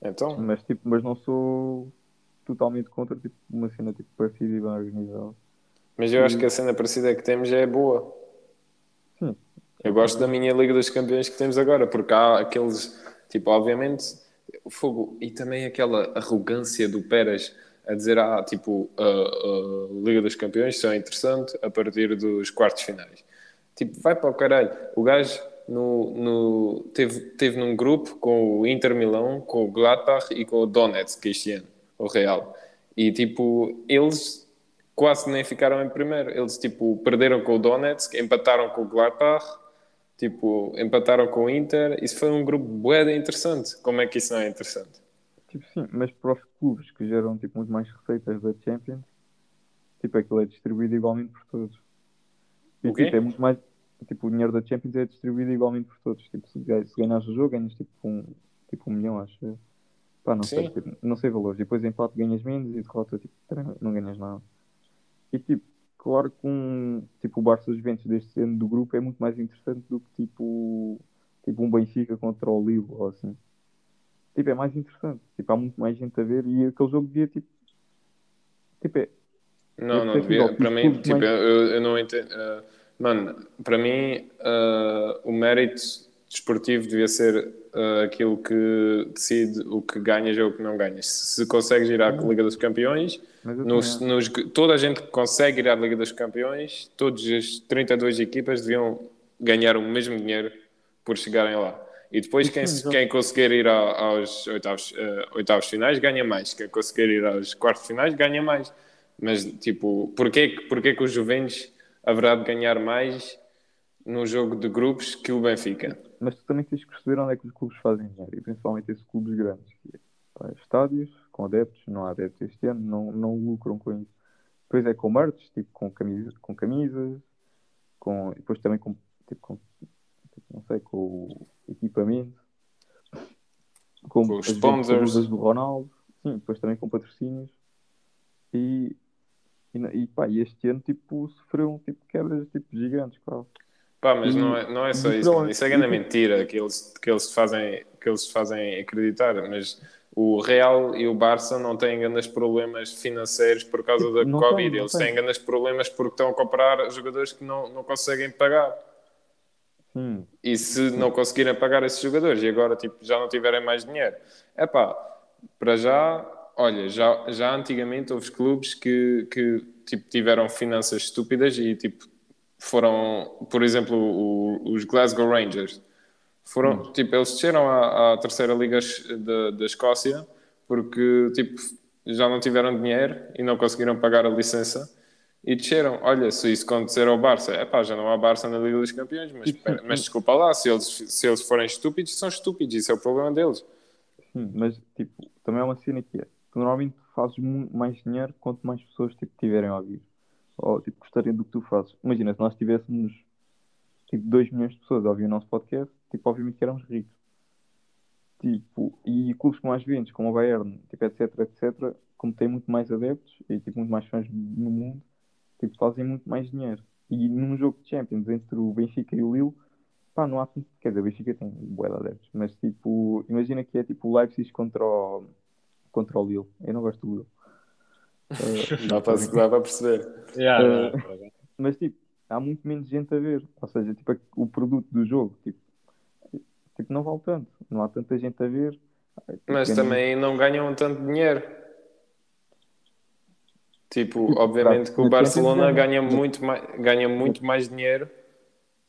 S3: Então,
S1: Mas, tipo, mas não sou totalmente contra tipo, uma cena tipo partida e bem organizada.
S3: mas eu acho que a cena parecida que temos é boa.
S1: Sim.
S3: Eu gosto da minha Liga dos Campeões que temos agora, porque há aqueles, tipo, obviamente, o fogo e também aquela arrogância do Pérez a dizer, ah, tipo, a, a Liga dos Campeões só é interessante a partir dos quartos finais. Tipo, vai para o caralho. O gajo no, no, teve, teve num grupo com o Inter Milão, com o Gladbach e com o Donetsk este ano, o Real. E, tipo, eles quase nem ficaram em primeiro. Eles, tipo, perderam com o Donetsk, empataram com o Gladbach, tipo, empataram com o Inter. Isso foi um grupo bué de interessante. Como é que isso não é interessante?
S1: Tipo, sim, mas para os clubes que geram tipo, muito mais receitas da Champions, tipo, aquilo é distribuído igualmente por todos. E,
S3: O quê?
S1: tipo, é muito mais. Tipo, o dinheiro da Champions é distribuído igualmente por todos. Tipo, se, ganhas- se ganhas o jogo, ganhas tipo um, tipo um milhão, acho. Pá, não sei, tipo, não sei valores. Depois empate ganhas menos e derrota, tipo, não ganhas nada. E tipo, claro que um, tipo, o Barça Juventus deste ano do grupo é muito mais interessante do que tipo, tipo um Benfica contra o Lille ou assim. Tipo, é mais interessante. Tipo, há muito mais gente a ver e aquele jogo devia tipo. Tipo, é.
S3: Não,
S1: Deve
S3: não, devia, para mim, tipo,
S1: mais-
S3: eu, eu não entendo. uh, mano, para mim, uh, o mérito desportivo devia ser uh, aquilo que decide o que ganhas ou o que não ganhas. Se, se consegues ir à Liga dos Campeões, nos, nos- toda a gente que consegue ir à Liga dos Campeões, todas as 32 equipas deviam ganhar o mesmo dinheiro por chegarem lá. E depois quem, quem conseguir ir aos oitavos, eh, oitavos finais ganha mais. Quem conseguir ir aos quartos finais ganha mais. Mas, tipo, porquê, que- porquê que os Juventus haverá de ganhar mais no jogo de grupos que o Benfica?
S1: Mas tu também tens que perceber onde é que os clubes fazem dinheiro, e principalmente esses clubes grandes. que é, pá, estádios, com adeptos, não há adeptos este ano, não, não lucram com isso. Depois é com merch, tipo com camisas, com camisas, com, depois também com, tipo, com tipo, não sei, com o equipamento, com,
S3: Com os
S1: as
S3: sponsors.
S1: do Ronaldo, sim, depois também com patrocínios. E, e, e, pá, este ano tipo, sofreu tipo, quebras tipo, gigantes, claro.
S3: Pá, mas não é, não é só isso. Isso é grande mentira que eles, que, eles fazem, que eles fazem acreditar. Mas o Real e o Barça não têm grandes problemas financeiros por causa da
S1: Não
S3: Covid.
S1: não
S3: eles
S1: têm.
S3: têm grandes problemas porque estão a comprar jogadores que não, não conseguem pagar.
S1: Sim,
S3: E se não conseguirem pagar esses jogadores e agora tipo, já não tiverem mais dinheiro, é pá, para já, olha, já, já antigamente houve clubes que, que tipo, tiveram finanças estúpidas e tipo, foram, por exemplo, o- os Glasgow Rangers. Foram, tipo, eles desceram à, à terceira liga da, da Escócia porque tipo, já não tiveram dinheiro e não conseguiram pagar a licença e desceram. Olha, se isso acontecer ao Barça, é pá, já não há Barça na Liga dos Campeões, mas, espera- mas desculpa lá, se eles, se eles forem estúpidos, são estúpidos, isso é o problema deles.
S1: sim, mas tipo, também é uma cena que é. Tu normalmente fazes mais dinheiro quanto mais pessoas tipo, tiverem a ouvir. Ou tipo, gostarem do que tu fazes. Imagina, se nós tivéssemos tipo 2 milhões de pessoas a ouvir o nosso podcast, tipo, obviamente que éramos ricos. Tipo, e clubes com mais ventos, como o Bayern, tipo, etc, etc, como tem muito mais adeptos e tipo, muito mais fãs no mundo, tipo, fazem muito mais dinheiro. E num jogo de Champions entre o Benfica e o Lille, pá, não há tanto. Quer dizer, o Benfica tem bué de adeptos, mas tipo, imagina que é tipo o Leipzig contra o, contra o Lille. Eu não gosto do Lille. Eh,
S3: Dá para, dá para perceber.
S2: Yeah, acaso.
S1: mas tipo, há muito menos gente a ver. Ou seja, tipo, o produto do jogo, tipo, tipo, não vale tanto. Não há tanta gente a ver.
S3: Mas
S1: Ganham-
S3: também não ganham tanto dinheiro. Tipo, obviamente que o
S1: na
S3: Barcelona ganha. muito mais, ganha muito mais dinheiro.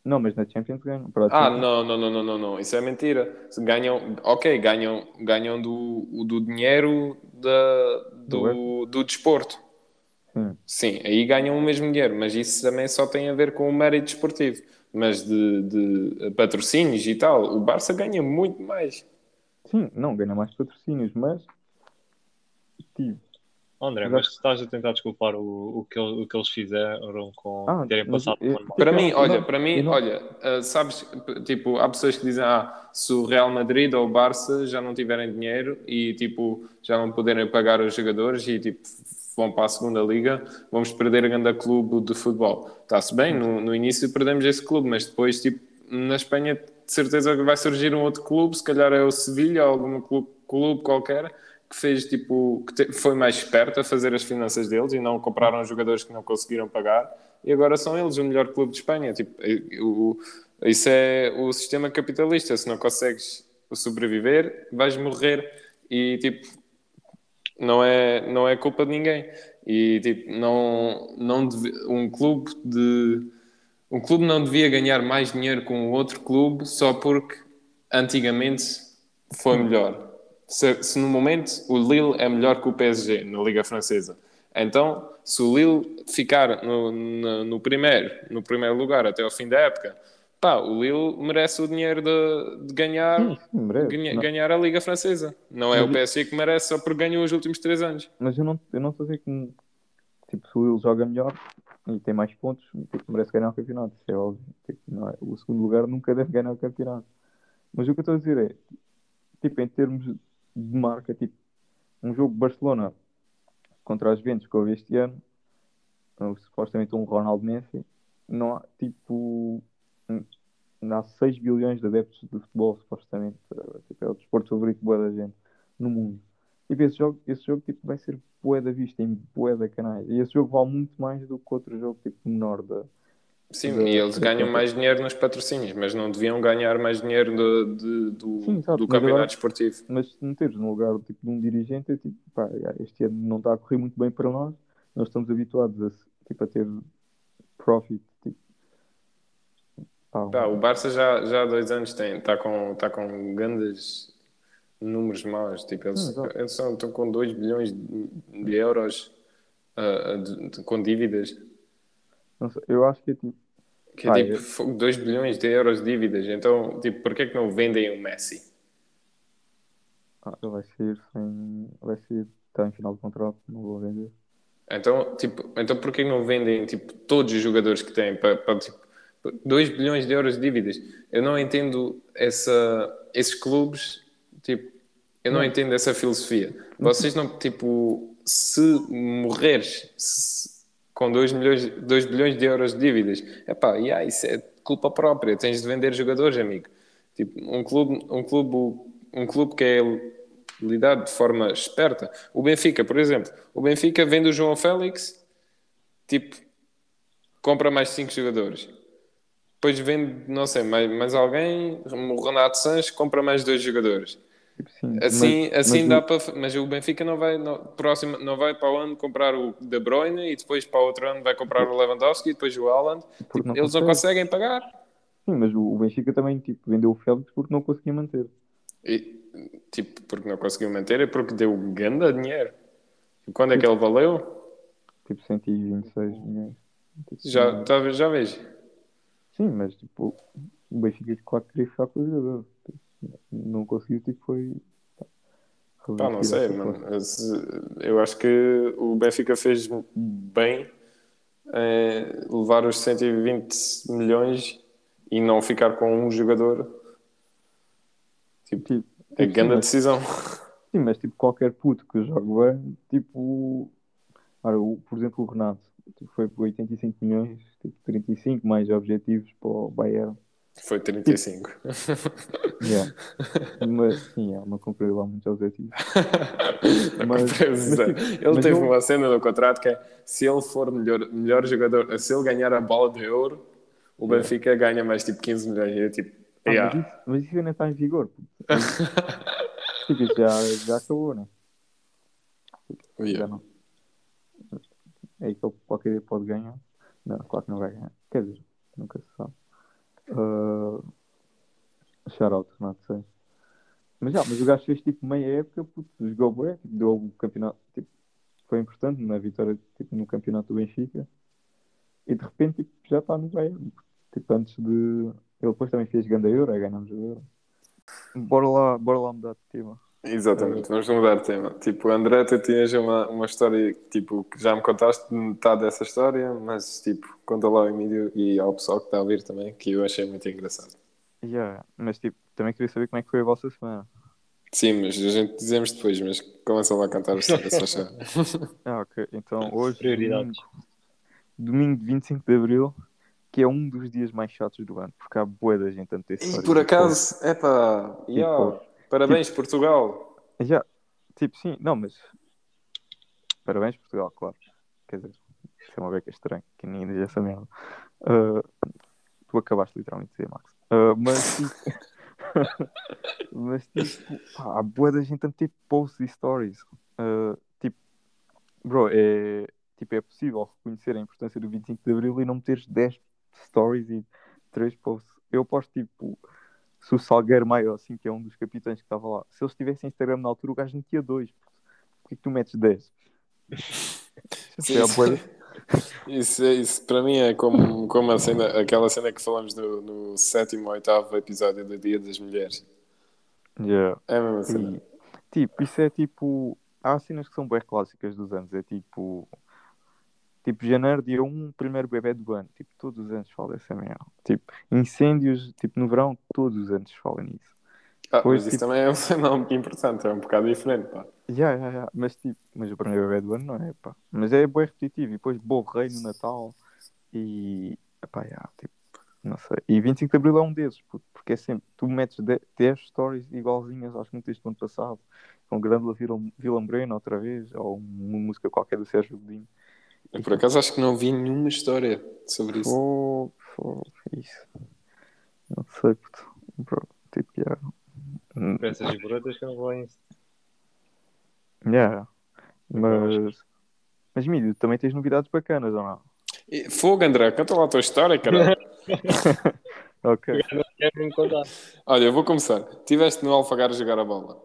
S1: Não, mas na Champions ganham. A
S3: Ah, não, não, não, não, não, não. Isso é mentira. Ganham, ok, ganham, ganham do, do dinheiro da, do, do desporto.
S1: Sim.
S3: Sim, aí ganham o mesmo dinheiro, mas isso também só tem a ver com o mérito desportivo. Mas de, de patrocínios e tal, o Barça ganha muito mais.
S1: Sim, não, ganha mais patrocínios, mas. Tipo,
S2: André,
S1: Exato.
S2: mas estás a tentar desculpar o, o, que, o que eles fizeram com
S1: Ah,
S2: terem
S1: mas
S2: passado
S1: eu-
S2: por
S3: Para mim, olha,
S1: não,
S3: para mim, olha, sabes, tipo, há pessoas que dizem, ah, se o Real Madrid ou o Barça já não tiverem dinheiro e, tipo, já não puderem pagar os jogadores e, tipo, vão para a segunda liga, vamos perder a grande clube de futebol. Está-se bem, no, no início perdemos esse clube, mas depois, tipo, na Espanha, de certeza que vai surgir um outro clube, se calhar é o Sevilha ou algum clube, clube qualquer, que fez, tipo, que te- foi mais esperto a fazer as finanças deles e não compraram jogadores que não conseguiram pagar e agora são eles o melhor clube de Espanha. Tipo, o, isso é o sistema capitalista. Se não consegues sobreviver, vais morrer e tipo não é não é culpa de ninguém. E tipo não não deve- um clube de um clube não devia ganhar mais dinheiro com o outro clube só porque antigamente foi melhor. Se, se no momento o Lille é melhor que o PSG na Liga Francesa, então se o Lille ficar no, no, no primeiro, no primeiro lugar até ao fim da época, pá, o Lille merece o dinheiro de, de ganhar,
S1: merece.
S3: ganha-
S1: Não,
S3: ganhar a Liga Francesa. Não é
S1: Mas
S3: o PSG que merece só porque ganhou os últimos três anos.
S1: Mas eu não eu não estou a dizer que tipo, se o Will joga melhor e tem mais pontos, tipo, merece ganhar o campeonato. Isso é óbvio. Tipo, é- o segundo lugar nunca deve ganhar o campeonato. Mas o que eu estou a dizer é, tipo, em termos de marca, tipo, um jogo Barcelona contra as Juventus que houve este ano, supostamente um Ronaldo Messi, não há, tipo, um- há 6 bilhões de adeptos de futebol, supostamente. Tipo, é o desporto favorito boa da gente no mundo. Tipo, esse jogo, esse jogo tipo, vai ser bué da vista em bué da canais. E esse jogo vale muito mais do que outro jogo tipo, menor da.
S3: Sim, e eles ganham mais dinheiro nos patrocínios, mas não deviam ganhar mais dinheiro do, de- do,
S1: Sim, exato,
S3: do campeonato
S1: agora-
S3: esportivo.
S1: Mas se meteres no lugar tipo, de um dirigente, é tipo, pá, este ano não está a correr muito bem para nós. Nós estamos habituados a, tipo, a ter profit. Tipo, pá, um-
S3: o Barça já, já há dois anos tem, está com, tá com grandes números maus. Tipo, eles, eles são, estão com 2 bilhões de, euros ah, de- de- com dívidas.
S1: eu acho que é tipo.
S3: Que é tipo 2 bilhões de euros de dívidas. Então, tipo, porquê que não vendem o Messi?
S1: Ah, ele vai ser sem. Vai ser. Está em final de contrato, não vou vender.
S3: Então, tipo, então porquê que não vendem tipo, todos os jogadores que têm para, para tipo, 2 bilhões de euros de dívidas? Eu não entendo essa, esses clubes, tipo, eu não
S1: Não.
S3: entendo essa filosofia. Vocês não, tipo, se morreres se- com 2 milhões, 2 bilhões de euros de dívidas, epá, yeah, isso é culpa própria, tens de vender jogadores, amigo. Tipo, um clube, um clube, um clube que é lidado de forma esperta. O Benfica, por exemplo, o Benfica vende o João Félix, tipo, compra mais 5 jogadores. Depois vende, não sei, mais, mais alguém, o Renato Sanches compra mais dois jogadores.
S1: Tipo, sim,
S3: Assim,
S1: mas-
S3: assim
S1: mas
S3: dá
S1: o-
S3: para. Mas o Benfica não vai, não, próximo, não vai para o ano comprar o De Bruyne e depois para o outro ano vai comprar o Lewandowski e depois o Haaland. Tipo,
S1: não
S3: eles não
S1: consegue.
S3: conseguem pagar.
S1: Sim, mas o Benfica também tipo, vendeu o Félix porque não conseguia manter.
S3: E, tipo, porque não conseguiu manter é porque deu ganda dinheiro. E quando é que ele valeu?
S1: Tipo 126 milhões. Tipo,
S3: Já, tá, já vejo.
S1: Sim, mas tipo, o Benfica claro que queria ficar com o jogador. Não conseguiu, tipo, foi.
S3: Pá, não sei, mano. Eu acho que o Benfica fez bem eh, levar os 120 milhões e não ficar com um jogador. Tipo,
S1: Tipo,
S3: é grande
S1: sim, mas-
S3: decisão.
S1: Sim, mas tipo, qualquer puto que joga bem, tipo. Ora, o, por exemplo, o Renato tipo, foi por 85 milhões, tipo 35 mais objetivos para o Bayern.
S3: Foi 35.
S1: Yeah. Mas sim, é, não comprei lá muitos objetivos. Mas- mas, tipo,
S3: ele
S1: mas
S3: teve uma cena no contrato que é se ele for melhor, melhor jogador, se ele ganhar a bola de ouro, o Benfica ganha mais tipo 15 milhões. E tipo,
S1: Ah,
S3: yeah.
S1: mas, isso, mas isso ainda está em vigor. tipo, já, já acabou, né? Já
S3: Yeah.
S1: não. É aí que ele qualquer dia pode ganhar. Não, claro que não vai ganhar. Quer dizer, nunca se sabe. Uh, Shoutout, não sei. Mas já, mas o gajo fez tipo meia época, puto, jogou bem, tipo, deu o campeonato, tipo, foi importante na vitória tipo, no campeonato do Benfica. E de repente tipo, já está no Bayern. Tipo, antes de. Ele depois também fez Ganda Euro, aí ganhamos o Euro. Bora lá, bora lá mudar de tema.
S3: Exatamente, vamos mudar de tema. Tipo, André, tu tinhas uma, uma história tipo, que já me contaste metade dessa história, mas tipo, conta lá ao Emílio e ao pessoal que está a ouvir também, que eu achei muito engraçado.
S1: Yeah, mas tipo, também queria saber como é que foi a vossa semana.
S3: Sim, mas a gente dizemos depois, mas começa lá a cantar a história, se achar.
S1: Ah, ok. Então hoje, domingo, domingo de 25 de Abril, que é um dos dias mais chatos do ano, porque há boa da gente a meter
S3: E por acaso, epá, yeah, parabéns Portugal.
S1: coisas. Já, tipo, sim, não, mas. Parabéns, Portugal, claro. Quer dizer, isso é uma beca estranha, que ninguém diz essa merda. Ah, tu acabaste literalmente de dizer, Max. Ah, mas, tipo, mas, tipo, pá, há boa da gente a meter posts e stories. Ah, tipo, bro, é, tipo, é possível reconhecer a importância do 25 de Abril e não meteres 10 stories e 3 posts. Eu posto, tipo, se o Salgueiro Maio, assim, que é um dos capitães que estava lá, se eles tivessem Instagram na altura, o gajo metia 2. Porquê que tu metes 10?
S3: Sim,
S1: é
S3: Isso, é- isso para mim é como, como a cena, aquela cena que falamos no, no sétimo ou oitavo episódio do Dia das Mulheres.
S1: Yeah.
S3: É a mesma cena.
S1: E, tipo, isso é tipo. Há cenas que são bem clássicas dos anos. É tipo. Tipo, janeiro, dia 1, primeiro bebê do ano. Tipo, todos os anos fala essa merda. Tipo, incêndios, tipo, no verão, todos os anos falam nisso.
S3: Ah,
S1: Pois,
S3: mas isso
S1: tipo-
S3: também é um fenómeno importante, é um bocado diferente, pá.
S1: Já, já, já. Mas, tipo, mas o primeiro bebê do ano não é, pá. Mas é bem repetitivo. E depois, bom rei no Natal. E. Pá, já, tipo. Não sei. E 25 de Abril é um desses, puto, porque é sempre. Tu metes 10 10 stories igualzinhas aos que meteste no ano passado. Com Grande Vila, Vila Morena outra vez. Ou uma música qualquer do Sérgio Godinho.
S3: Eu, por acaso acho que não vi nenhuma história sobre isso.
S1: Fogo, fogo, isso. Não sei, puto. Bro, tipo, já. Hum,
S2: Peças e boletas que eu não Insta.
S1: Yeah. Mas. Mas, Mídio, também tens novidades bacanas ou não?
S3: E- Fogo, André, canta lá a tua história, cara.
S1: Ok.
S3: Olha, eu vou começar. Estiveste no Alfagar a jogar a bola.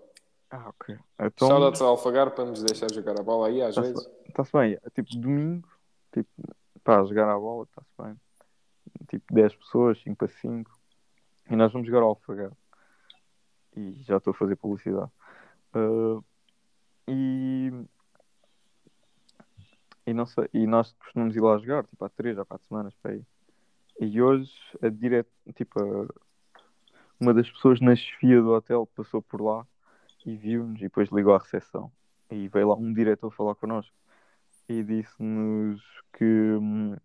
S1: Ah, ok. Então.
S3: Shoutouts ao Alfagar para nos deixar jogar a bola aí às vezes.
S1: Está-se bem. É Tipo, domingo, tipo, jogar a bola, está-se bem. Tipo, 10 pessoas, 5 para 5. E nós vamos jogar ao Alfagar. E já estou a fazer publicidade. Ah, e. E não sei. E nós costumamos ir lá jogar, tipo, há 3 ou 4 semanas para aí. E hoje, a direto, tipo, a- uma das pessoas na chefia do hotel passou por lá e viu-nos e depois ligou à recepção. E veio lá um diretor falar connosco e disse-nos que hum,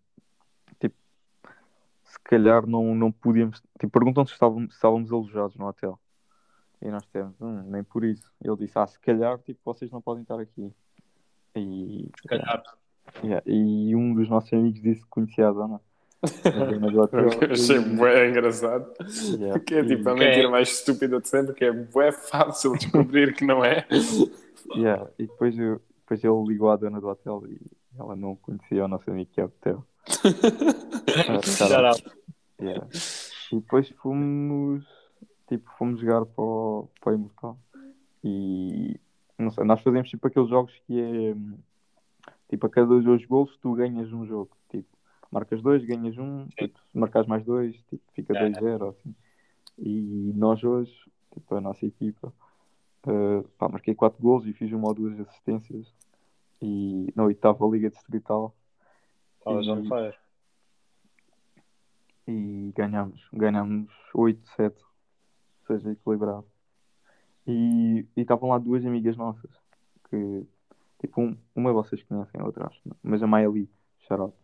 S1: tipo, se calhar não, não podíamos. Tipo, perguntam se estávamos, se estávamos alojados no hotel. E nós dissemos, hum, nem por isso. Ele disse, ah, se calhar tipo, vocês não podem estar aqui. E,
S2: Se calhar.
S1: yeah, e um dos nossos amigos disse que conhecia a dona.
S3: achei bué engraçado.
S1: yeah,
S3: Que é tipo a mentira mais estúpida de sempre, que é bué fácil descobrir que não é.
S1: Yeah, e depois, eu, depois ele ligou à dona do hotel e ela não conhecia o nosso amigo que é o hotel. Ah, yeah. E depois fomos, tipo, fomos jogar para o, para o Imortal. E não sei, nós fazemos tipo aqueles jogos que é tipo a cada dois gols tu ganhas um jogo. Tipo, marcas dois, ganhas um, tipo, se marcares mais dois, tipo, fica
S2: Yeah.
S1: 2-0 assim. E nós hoje, tipo, a nossa equipa, Uh, pá, marquei 4 gols e fiz uma ou duas assistências e na oitava Liga Distrital
S2: Estavas
S1: e,
S2: on fire.
S1: e ganhámos, ganhámos 8-7, ou seja, equilibrado. E estavam lá duas amigas nossas que tipo um, uma vocês conhecem, a outra acho, não. mas a shout out.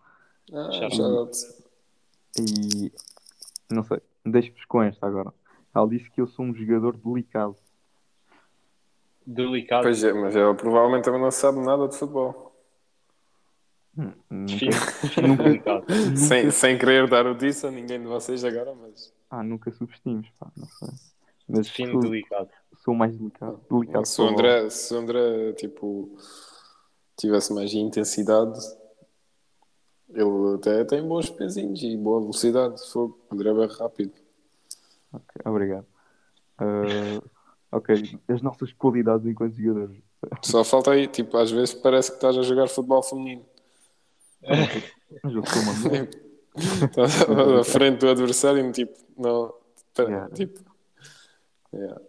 S3: Ah,
S2: Já.
S3: shoutouts.
S1: E não sei, deixo-vos com esta agora. Ela disse que eu sou um jogador delicado.
S2: Delicado.
S3: Pois é, mas ela provavelmente também não sabe nada de futebol.
S1: Hum, Nunca, nunca,
S3: Sem, sem querer dar o disso a ninguém de vocês agora, mas
S1: ah, nunca subestimes, pá, não sei. Mas
S2: Fino,
S1: sou,
S2: delicado.
S1: sou mais delicado. delicado
S3: se o André, se André tipo, tivesse mais intensidade, ele até tem bons pezinhos e boa velocidade. O André é bem rápido.
S1: Ok, obrigado. Ah, ok, as nossas qualidades enquanto jogadores.
S3: Só falta aí, tipo, às vezes parece que estás a jogar futebol feminino.
S1: Mas eu sou uma mulher.
S3: Estás à frente do adversário e tipo, não.
S1: Yeah.
S3: Tipo, yeah.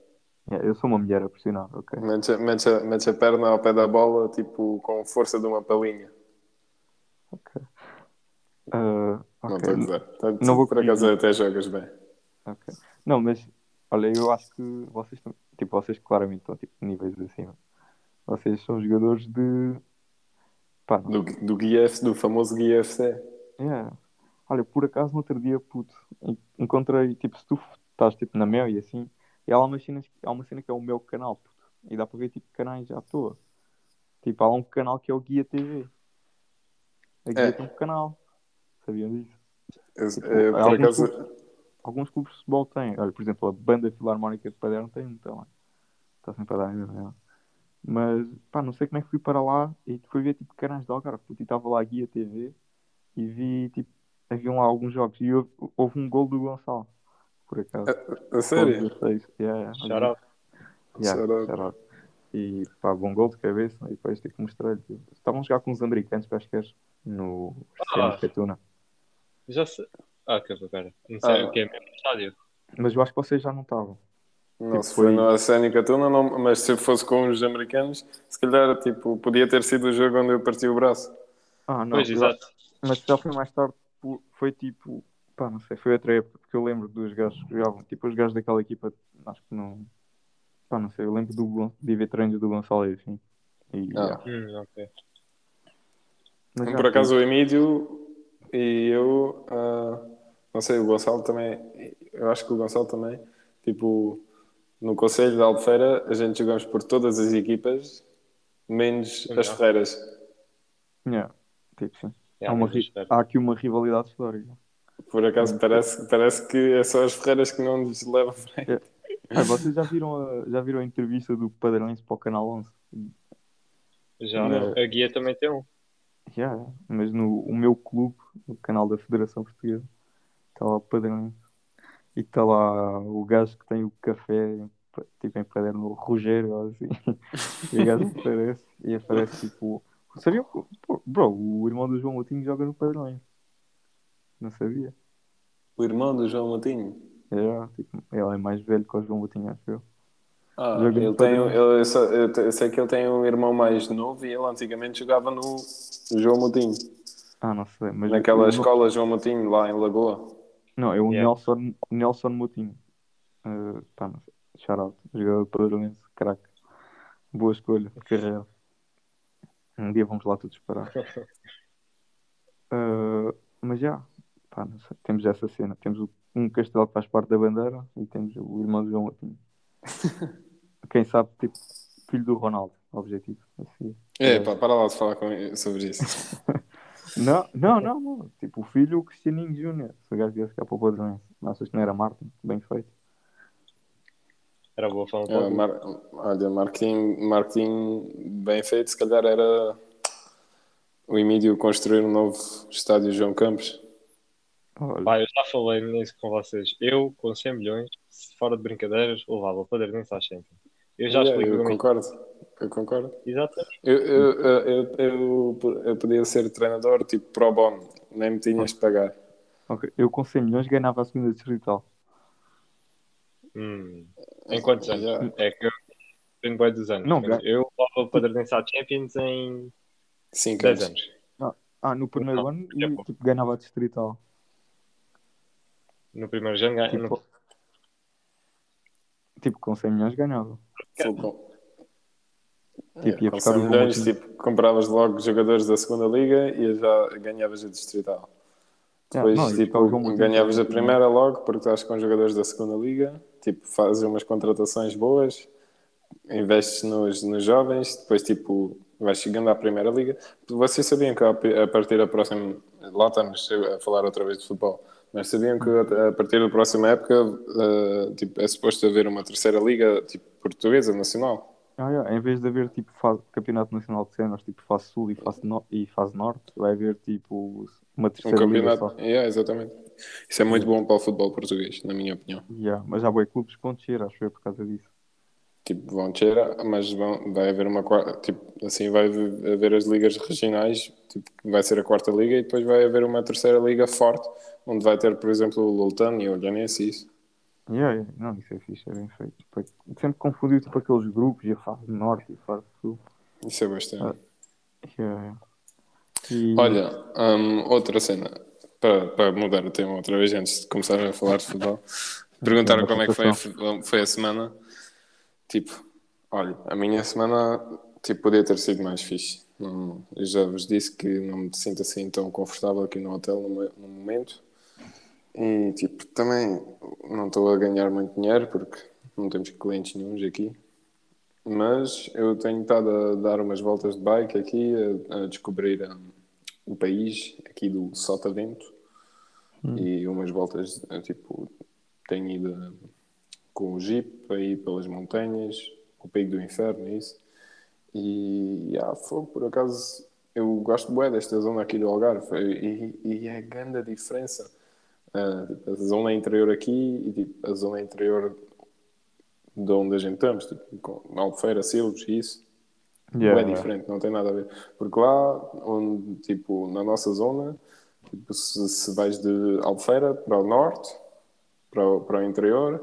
S1: Yeah, eu sou uma mulher apaixonada, ok.
S3: metes, a, metes, a, metes a perna ao pé da bola, tipo, com força de uma palinha.
S1: ok. Ah,
S3: Não
S1: ok.
S3: estou a dizer.
S1: Não vou
S3: por acaso até jogas bem.
S1: Ok. Não, mas olha, eu acho que vocês estão, tipo, vocês claramente estão tipo níveis acima. Vocês são jogadores de pá,
S3: Do, do, GF, do famoso GFC.
S1: é. Olha, por acaso no outro dia, puto, en- encontrei, tipo, se tu estás tipo na Mel e assim, e há lá umas cenas, há uma cena que é o meu canal, puto, e dá para ver tipo canais à toa. Tipo, há um canal que é o Guia TV. A Guia
S3: É.
S1: tem um canal. Sabiam disso?
S3: Eu,
S1: Tipo,
S3: eu, por
S1: alguns
S3: acaso,
S1: clubes- alguns clubes de futebol têm. Olha, por exemplo, a Banda Filarmónica de Paderno tem um também. Está sempre a dar ainda, é? Mas, pá, não sei como é que fui para lá e fui ver, tipo, canais de Algarve. puto, E estava lá a Guia TV e vi, tipo, haviam lá alguns jogos e houve, houve um gol do Gonçalo, por acaso.
S3: a, a sério?
S1: Gol 16. Yeah, yeah,
S2: Shout out.
S1: Yeah,
S3: Shout out.
S1: shout out. E pá, bom gol de cabeça e depois tipo, mostrei-lhe. Tipo, estavam a jogar com os americanos, acho que és, no
S2: Ah.
S1: ah. Catuna.
S2: Já sei. Ah, que pera. Não sei
S3: Ah.
S2: o que é mesmo estádio.
S1: Mas eu acho que vocês já não estavam.
S3: Não,
S1: Tipo,
S3: se foi
S1: foi-
S3: na Sénica Tuna, não, mas se fosse com os americanos, se calhar tipo, podia ter sido o jogo onde eu parti o braço.
S1: Ah, não.
S2: Pois, exato.
S1: mas já foi mais tarde. Foi tipo. Pá, não sei. Foi outra época. Porque eu lembro dos gajos que jogavam. Tipo, os gajos daquela equipa. Acho que não. Pá, não sei. Eu lembro do, de ver treinos do Gonçalo e assim. E,
S3: Ah.
S2: Hum, ok.
S1: Mas já,
S3: Por acaso o Emílio e eu, ah, não sei, o Gonçalo também, eu acho que o Gonçalo também, tipo, no Conselho de Albufeira a gente jogamos por todas as equipas, menos as
S2: Não.
S3: Ferreiras.
S1: yeah, tipo, sim.
S2: É,
S1: Há, uma há aqui uma rivalidade histórica.
S3: Por acaso parece, parece que é só as Ferreiras que não nos levam bem.
S1: Ah, vocês já viram, a, já viram a entrevista do Padrões para o Canal 11?
S2: Já,
S1: Não.
S2: a guia também tem um.
S1: Já, já. mas no o meu clube, no canal da Federação Portuguesa, está lá o Padrões. E está lá o gajo que tem o café, tipo em Paderno, o Rogério, ou assim. E o gajo aparece, e aparece tipo. Sabia? Bro, o irmão do João Moutinho joga no Padrões. Não sabia.
S3: O irmão do João Moutinho.
S1: É, tipo, ele é mais velho que o João Moutinho, acho eu.
S3: Ah,
S1: Joga
S3: ele tem, ele, eu, só- eu sei que ele tem um irmão mais novo e ele antigamente jogava no João Moutinho.
S1: Ah, não sei. Mas
S3: Naquela escola João Moutinho, lá em Lagoa.
S1: Não, é o
S2: Yeah.
S1: Nelson, Nelson Moutinho. Uh, pá, sei. Shout out. Jogador padronense, craque. Boa escolha carreira. Um dia vamos lá todos parar. Uh, mas já, pá, não sei. Temos essa cena. Temos um castelo que faz parte da bandeira e temos o irmão do João Moutinho. Quem sabe, tipo, filho do Ronaldo, objetivo. Assim.
S3: É, pá, para lá de falar com, sobre isso.
S1: Não, não, não, não. Tipo, o filho, o Cristianinho Júnior. Se o gajo viesse cá para o padronense. Achas que não era Martin? Bem feito.
S2: Era boa falar
S3: É, mar- olha, marketing, marketing bem feito, se calhar era o Emílio construir um novo estádio João Campos.
S1: Olha,
S2: Pá, eu já falei nisso com vocês. Eu, com 100 milhões, fora de brincadeiras, levava o Padernense à Champions. Eu já
S3: Yeah,
S2: expliquei
S3: eu concordo. Eu concordo.
S2: Exatamente.
S3: Eu, eu, eu, eu, eu, podia ser treinador tipo pro bono, nem me tinhas de pagar.
S1: ok. Eu com 100 milhões ganhava a segunda distrital.
S2: Hum. Em quantos anos? É que eu tenho bem dos anos.
S1: Não,
S2: eu levava o Padernense à Champions em
S3: Cinco
S2: 10
S3: anos.
S2: anos.
S1: Ah, no primeiro
S2: Não,
S1: ano
S2: é
S1: e tipo, ganhava a distrital.
S2: No primeiro ano ganhei.
S1: Tipo, tipo, com 100 milhões ganhava.
S3: Com-
S1: Tipo, ia buscar
S3: 100
S1: o
S3: milhões,
S1: João
S3: tipo, compravas logo jogadores da segunda liga e já ganhavas a distrital. Depois,
S1: não, e
S3: tipo, ganhavas a primeira logo porque estás com jogadores da segunda liga, tipo, fazes umas contratações boas, investes nos, nos jovens, depois, tipo, vais chegando à primeira liga. Vocês sabiam que a partir da próxima, lá estamos a falar outra vez de futebol, mas sabiam que a partir da próxima época, eh, tipo, é suposto haver uma terceira liga, tipo, portuguesa, nacional?
S1: Ah, yeah, Em vez de haver tipo fase, campeonato nacional de cenas, tipo fase sul e fase, no, e fase norte, vai haver tipo uma
S3: Um
S1: terceira liga
S3: campeonato.
S1: só.
S3: Yeah, exatamente. Isso é muito bom para o futebol português, na minha opinião.
S1: Yeah, mas há boi clubes que vão descer, acho eu, por causa disso.
S3: Tipo, vão descer, mas vão, vai haver uma quarta, tipo, assim vai haver as ligas regionais, tipo, vai ser a quarta liga e depois vai haver uma terceira liga forte, onde vai ter, por exemplo, o Lultan e o Olhanense e isso.
S1: Yeah, yeah. Não, isso é fixe, é bem feito. Tipo, sempre confundiu tipo aqueles grupos e a fase norte e a fase sul.
S3: Isso é bastante.
S1: Ah. Yeah. E-
S3: Olha, hum, outra cena, para, para mudar o tema outra vez, antes de começar a falar de futebol, perguntaram como é que foi a, foi a semana. Tipo, olha, a minha semana tipo, podia ter sido mais fixe. Não, eu já vos disse que não me sinto assim tão confortável aqui no hotel no, no momento. E tipo, também não estou a ganhar muito dinheiro porque não temos clientes nenhums aqui. Mas eu tenho estado a dar umas voltas de bike aqui, a, a descobrir hum, o país aqui do Sotavento e umas voltas, eh, tipo, tenho ido eh, com o Jeep aí pelas montanhas, o Pico do Inferno e isso. E ah, foi, por acaso eu gosto bué desta zona aqui do Algarve e, e é grande a diferença. Ah, a zona interior aqui e tipo, a zona interior de onde a gente estamos, tipo, com Albufeira, Silves e isso.
S1: Yeah,
S3: é diferente, não tem nada a ver. Porque lá, onde, tipo, na nossa zona, tipo, se, se vais de Albufeira para o norte, para o, para o interior,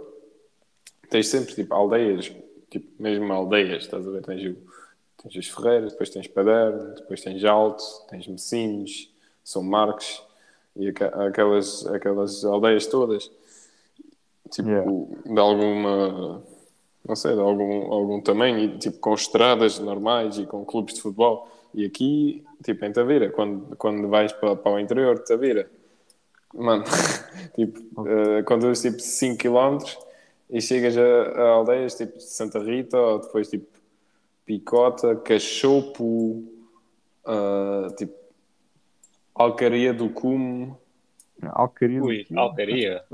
S3: tens sempre, tipo, aldeias, tipo, mesmo aldeias, estás a ver? Tens, o, tens as Ferreiras, depois tens Paderno, depois tens Alto, tens Messines, São Marcos, e aquelas, aquelas aldeias todas, tipo,
S1: Yeah.
S3: de alguma não sei, de algum, algum tamanho, e, tipo, com estradas normais e com clubes de futebol. E aqui, tipo, em Tavira, quando, quando vais para, para o interior de Tavira, mano, tipo, eh, conduzes tipo 5 km e chegas a, a aldeias tipo Santa Rita, ou depois tipo Picota, Cachopo, ah, tipo, Alcaria do Cume.
S1: Alcaria. do
S2: Ui? Alcaria.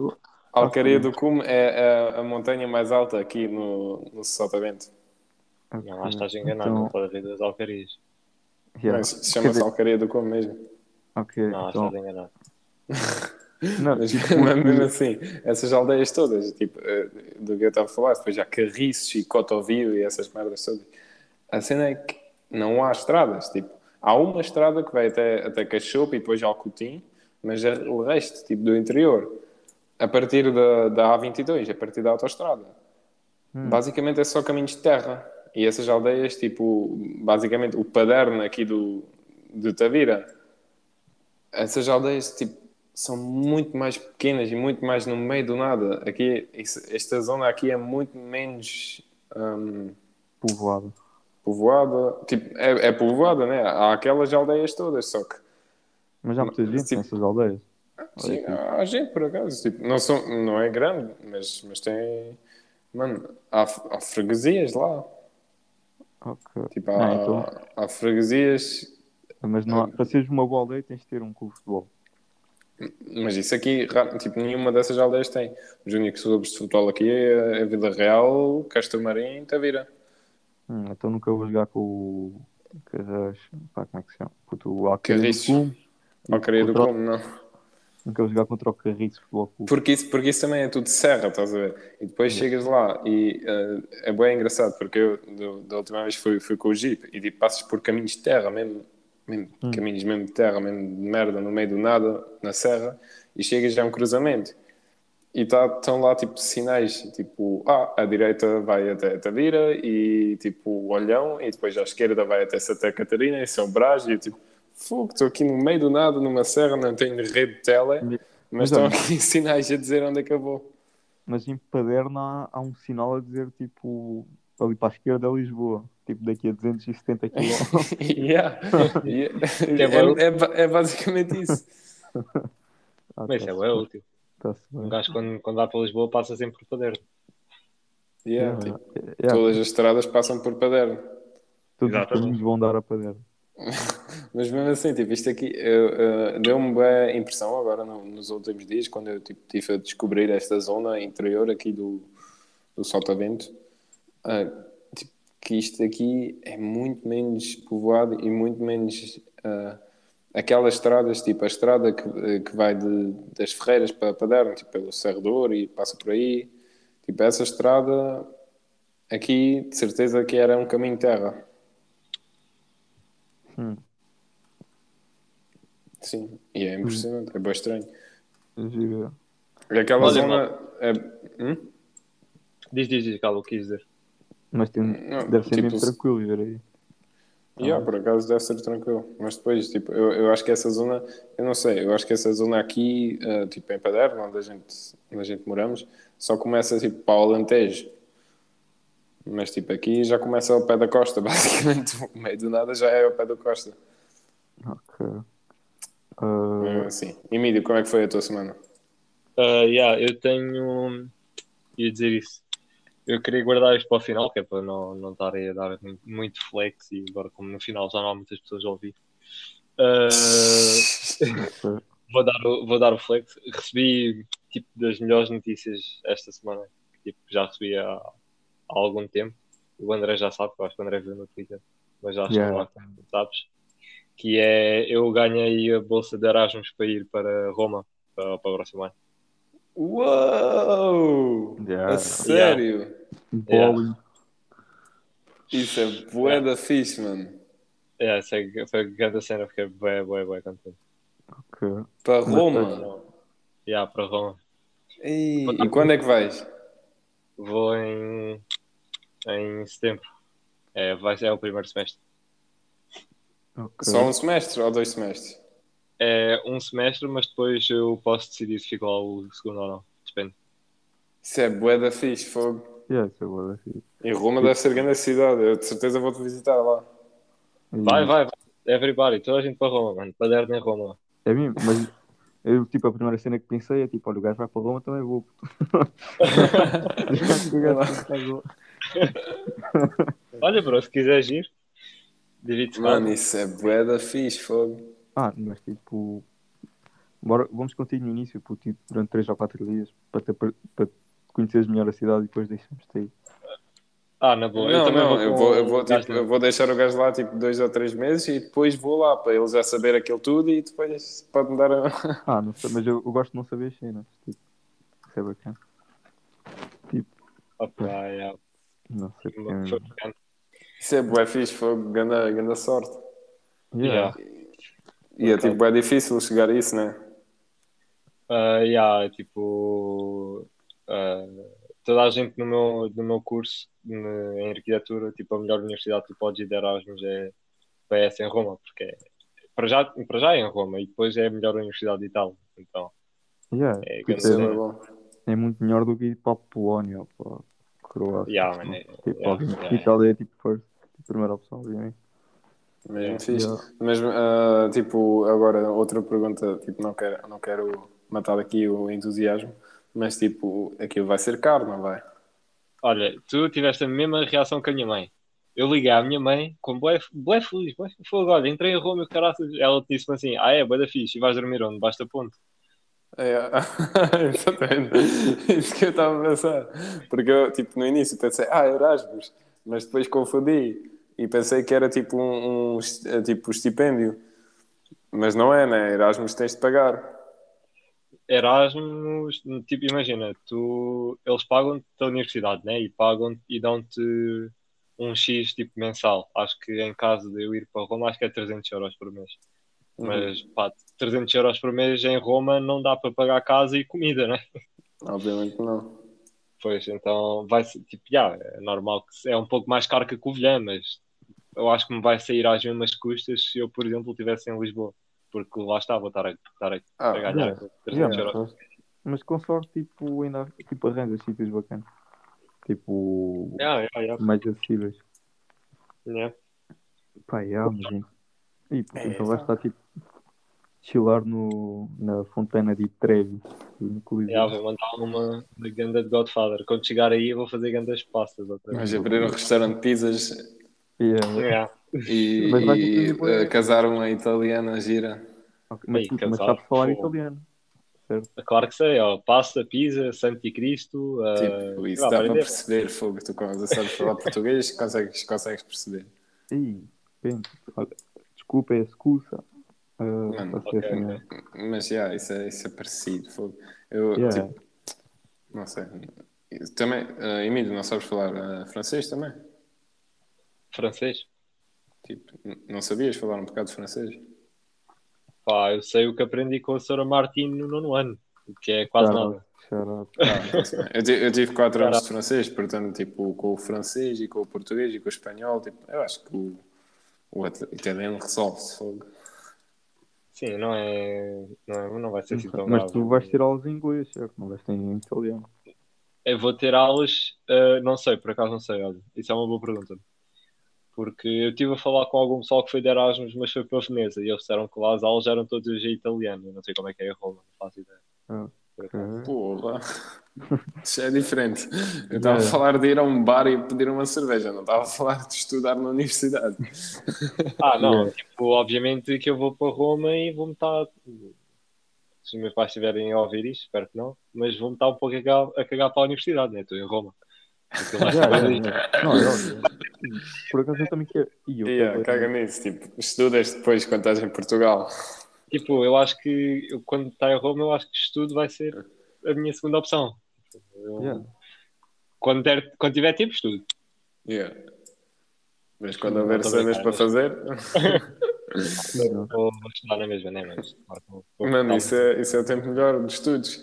S3: Alcaria do Cume é a, a montanha mais alta aqui no, no Sotavento.
S1: Ok.
S2: Não, lá estás enganado,
S1: Então,
S2: não pode haver duas alcarias.
S1: yeah.
S3: Mas
S1: Quer
S3: Chama-se
S1: dizer,
S3: Alcaria do Cume mesmo.
S1: ok,
S2: Não,
S1: então,
S2: estás enganado.
S1: não,
S3: Mas,
S1: tipo,
S3: mas mesmo assim, essas aldeias todas, tipo, eh, do que eu estava a falar, depois já Carriços e Cotovio e essas merdas todas. A cena é que não há estradas, tipo, há uma estrada que vai até, até Cachopo e depois Alcotim, mas é o resto, tipo, do interior, a partir da, da A22, a partir da autoestrada, basicamente é só caminhos de terra. E essas aldeias, tipo, basicamente o paderno aqui do, de Tavira, essas aldeias tipo, são muito mais pequenas e muito mais no meio do nada. Aqui, esta zona aqui é muito menos hum,
S1: povoado.
S3: Povoada. Tipo, é, é povoada, né? Há aquelas aldeias todas, só que
S1: Mas há muita gente
S3: tipo-
S1: nessas aldeias.
S3: sim, há gente por acaso. Tipo, não, são, não é grande, mas, mas tem. Mano, há, há freguesias lá.
S1: Ok.
S3: Tipo, há,
S1: Ah, então-
S3: há freguesias
S1: Mas não há, para seres uma boa aldeia tens de ter um clube de futebol.
S3: Mas isso aqui, tipo, nenhuma dessas aldeias tem. Os únicos clubes de futebol aqui é a Vida Real, Castro Marim e Tavira.
S1: Hum, então nunca vou jogar com o Carras. Pá, como é que se chama? Puto, o Alcaria do. Cume.
S3: Como, não.
S1: Nunca vou jogar contra o Carriço Futebol Clube.
S3: Porque isso, porque isso também é tudo serra, estás a ver? E depois chegas lá e eh, é bem engraçado, porque eu do- da última vez fui, fui com o Jeep e tipo, passas por caminhos de terra, mesmo, mesmo caminhos mesmo de terra, mesmo de merda, no meio do nada, na serra, e chegas já a um cruzamento. E tá, estão lá tipo sinais, tipo, ah, a direita vai até Tavira e tipo o Olhão, e depois à esquerda vai até Santa Catarina e São Brás, e eu tipo, fogo, estou aqui no meio do nada, numa serra, não tenho rede de tele, mas estão aqui sinais a dizer onde é que eu vou.
S1: Mas em Paderna há, há um sinal a dizer tipo ali para a esquerda é Lisboa. Tipo daqui a 270 km.
S3: yeah. Yeah.
S2: é.
S3: É, é é basicamente isso.
S1: Ah,
S2: Mas é
S1: tá-se
S2: bem Um gajo quando, quando vai para Lisboa passa sempre por Paderno.
S3: Yeah,
S1: Yeah,
S3: tipo,
S1: yeah.
S3: Todas as estradas passam por Paderno.
S1: Todos os
S2: Exatamente.
S1: caminhos vão dar a padeira.
S3: Mas mesmo assim, tipo, isto aqui eu, eh, deu-me boa impressão agora no- nos últimos dias, quando eu tipo, tive a descobrir esta zona interior aqui do, do Sotavento, ah, tipo, que isto aqui é muito menos povoado e muito menos ah, aquelas estradas, tipo a estrada que, eh, que vai de, das Ferreiras para Paderno, tipo pelo Serrador e passa por aí, tipo essa estrada aqui de certeza que era um caminho de terra.
S1: Hum.
S3: Sim, e é impressionante, é bem estranho. E aquela
S2: Olha,
S3: zona. É, hum?
S2: Diz, diz, diz, Calo, o que quis dizer.
S1: Mas tem,
S3: Não,
S1: deve ser
S3: tipo,
S1: mesmo tranquilo viver aí.
S3: Yeah, por acaso deve ser tranquilo. Mas depois, tipo, eu, eu acho que essa zona, eu não sei, eu acho que essa zona aqui, eh, tipo em Paderno, onde a gente, onde a gente moramos, só começa tipo para o Alentejo. Mas tipo aqui já começa ao pé da costa, basicamente. O meio do nada já é ao pé da costa.
S1: Ok. Ah,
S3: É assim. E Mídio, como é que foi a tua semana?
S2: Ah, yeah, eu tenho. ia dizer isso. Eu queria guardar isto para o final, que é para não, não estar aí a dar muito- flex e agora, como no final já não há muitas pessoas a ouvir.
S1: Ok.
S2: vou, dar o, vou dar o flex. Recebi tipo das melhores notícias esta semana, que tipo, já recebi há, há algum tempo. O André já sabe, eu acho que o André viu no Twitter, mas já acho
S1: Yeah.
S2: que não sabes. Que é eu ganhei a bolsa de Erasmus para ir para Roma para, para o próximo ano.
S3: Uou!
S1: Yeah.
S3: A sério?
S1: Bowling.
S3: Isso é bué da fixe, mano.
S2: É, essa é- foi a grande cena, fiquei bem, bem, bem contente.
S1: Ok.
S3: Para Roma.
S2: Já, para Roma.
S3: Ei, e quando é que vais?
S2: Vou em, em setembro. É, vai ser é o primeiro semestre.
S1: ok.
S3: Só um semestre ou dois semestres?
S2: É um semestre, mas depois eu posso decidir se fico lá o segundo ou não. Depende.
S3: Isso é bué da fixe, fogo.
S1: Yeah, isso é boa daqui.
S3: E Roma deve ser grande cidade, eu de certeza vou-te visitar lá.
S2: Vai, vai, vai. Everybody, toda a gente para Roma, mano. Paderno em Roma.
S1: É mesmo, mas eu, tipo, a primeira cena que pensei é tipo, olha, o gajo vai para Roma, também vou.
S2: Olha, bro, se quiseres ir, divide-se
S3: Mano, isso é bué da fixe, fogo.
S1: Ah, mas tipo, bora, vamos contigo no início, pô, tipo, durante 3 ou 4 dias, para, ter, para conheceres melhor a cidade e depois deixamos-te aí.
S2: Ah, na boa. eu
S3: Não,
S2: também
S3: não,
S2: vou,
S3: eu vou, eu, vou, tipo, eu vou deixar o gajo lá tipo dois ou três meses e depois vou lá para ele já saber aquilo tudo e depois pode-me dar a...
S1: Ah, não sei, mas eu, eu gosto de não saber as cenas, tipo, isso é bacana. Tipo,
S2: Opa, yeah.
S1: não sei porque.
S3: Isso é bué fixe, foi grande, grande sorte.
S1: Yeah.
S3: E é tipo, é difícil chegar a isso, né?
S2: Ah, yeah, tipo, ah, toda a gente no meu, no meu curso ne- em arquitetura, tipo, a melhor universidade que tu podes ir de Erasmus é PS em Roma, porque é- para já, para já é em Roma e depois é a melhor universidade de Itália. Então,
S1: Yeah,
S2: É,
S1: tipo,
S3: é
S1: é muito melhor do que ir para a Polónia ou para a Croácia.
S2: yeah, man, é-
S1: Tipo,
S2: yeah,
S1: Itália é tipo first, a primeira opção, obviamente.
S3: Mesmo
S2: Yeah.
S3: fixe.
S1: Yeah.
S3: Mas, ah, tipo, agora outra pergunta, tipo, não quero, não quero matar aqui o entusiasmo, mas tipo, aquilo vai ser caro, não vai?
S2: Olha, tu tiveste a mesma reação que a minha mãe. Eu liguei à minha mãe com bué, bué feliz, bué fogo, olha, entrei em Roma e o caraças. Ela disse-me assim, ah é, bué da fixe, e vais dormir onde? Basta ponto.
S3: É, exatamente. Isso que eu estava a pensar. Porque eu, tipo, no início pensei, ah, Erasmus, mas depois confundi e pensei que era tipo um, um eh, tipo estipêndio. Mas não é, né? Erasmus tens de pagar.
S2: Erasmus, tipo, imagina, tu, eles pagam-te a universidade, né? E pagam e dão-te um X tipo mensal. Acho que em caso de eu ir para Roma, acho que é 300 euros por mês. Mas pá, 300 euros por mês em Roma não dá para pagar casa e comida, né?
S3: Obviamente não.
S2: Pois, então vai ser tipo, já, é normal que é um pouco mais caro que a Covilhã, mas eu acho que me vai sair às mesmas custas se eu, por exemplo, estivesse em Lisboa. Porque lá está, vou estar a, estar a,
S3: Ah,
S2: a ganhar
S1: yeah.
S2: 300
S1: Yeah,
S2: euros.
S1: mas, com sorte, tipo, ainda tipo, arranjas sítios bacanas. Tipo,
S2: Yeah, yeah, yeah.
S1: mais acessíveis.
S2: Yeah.
S1: Pá, yeah, mas... E, pô,
S3: É,
S1: vai estar tipo. chilar no, na Fontana di Trevi. No Coliseu.
S2: Já, vou mandar uma da ganda de Godfather. Quando chegar aí, eu vou fazer gandas pastas.
S3: Vais abrir um restaurante de pizzas
S1: Yeah.
S2: Yeah.
S3: e,
S1: Mas
S3: e, eh, casar uma italiana gira.
S1: Ok, Mas, tu- mas sabes falar italiano. Certo?
S2: Claro que sei, ó. Pasta, pizza, Santicristo. Uh,
S3: Tipo, isso
S2: vá,
S3: dá para perceber, fogo. Tu sabes falar português, consegues, consegues perceber.
S1: Ih, bem, desculpa, é scusa. Uh,
S3: Mano,
S1: pode ser
S2: ok,
S1: assim, é.
S3: Mas, yeah, isso, é, isso é parecido, fogo. Eu,
S1: Yeah.
S3: tipo, não sei. Também, eh, Emílio, não sabes falar eh, francês também?
S2: Francês?
S3: Tipo, não sabias falar um bocado de francês?
S2: Pá, eu sei o que aprendi com a Sra. Martin no nono ano, que é quase
S1: Shout
S2: nada.
S3: Ah, eu, ti- eu tive 4 anos de francês, portanto, tipo, com o francês e com o português e com o espanhol, tipo, eu acho que o, o italiano resolve-se, fogo.
S2: Sim, não é. Não, é, não vai ser assim tão
S1: Mas
S2: grave.
S1: tu vais ter aulas em inglês, certo? Não vais ter em italiano.
S2: Eu vou ter aulas, uh, não sei, por acaso não sei, olha. Isso é uma boa pergunta. Porque eu estive a falar com algum pessoal que foi de Erasmus, mas foi para Veneza, e eles disseram que lá as aulas eram todas em italiano. Eu não sei como é que é em Roma, não faço ideia.
S1: Ah,
S3: Porra. Isso é diferente. Eu estava a falar de ir a um bar e pedir uma cerveja, não estava a falar de estudar na universidade.
S2: Ah, não,
S1: Yeah.
S2: tipo, obviamente que eu vou para Roma e vou-me estar. Se os meus pais estiverem a ouvir isto, espero que não, mas vou-me estar um pouco a cagar, a cagar para a universidade, né? Estou em Roma.
S1: Yeah, yeah. Não, é óbvio. Por acaso eu também quero. Ih, eu
S3: Yeah,
S1: quero-
S3: caga nisso, tipo, estudas depois quando estás em Portugal.
S2: Tipo, eu acho que eu, quando está em Roma, eu acho que estudo vai ser a minha segunda opção. Eu-
S1: Yeah.
S2: quando, der, quando tiver tempo, estudo.
S3: Yeah. Mas quando houver cenas para fazer.
S2: Vou, vou estudar na mesma, né? Mas, claro,
S3: mano, isso é, isso é o tempo melhor de estudos.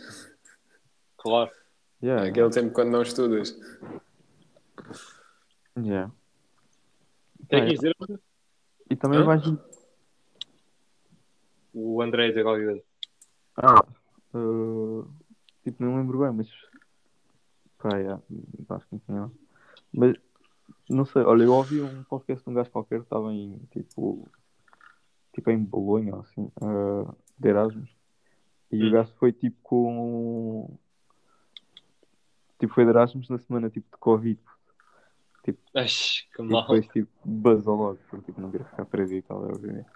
S2: Claro.
S1: Yeah,
S3: É aquele tempo quando não estudas.
S1: yeah.
S2: Tem que dizer
S1: E também vais.
S2: O André qualquer coisa.
S1: Ah, uh, tipo, não lembro bem, mas. Pá, yeah, acho que não. Mas, não sei, olha, eu ouvi um podcast de um gajo qualquer que estava em, tipo. Tipo, em Bolonha, assim, uh, de Erasmus. E o
S2: Hum.
S1: gajo foi, tipo, com. Tipo, foi de Erasmus na semana, tipo, de Covid.
S2: Ai, que
S1: E
S2: mal.
S1: depois, tipo, basou logo, porque, tipo, não queria ficar preso e tal, obviamente.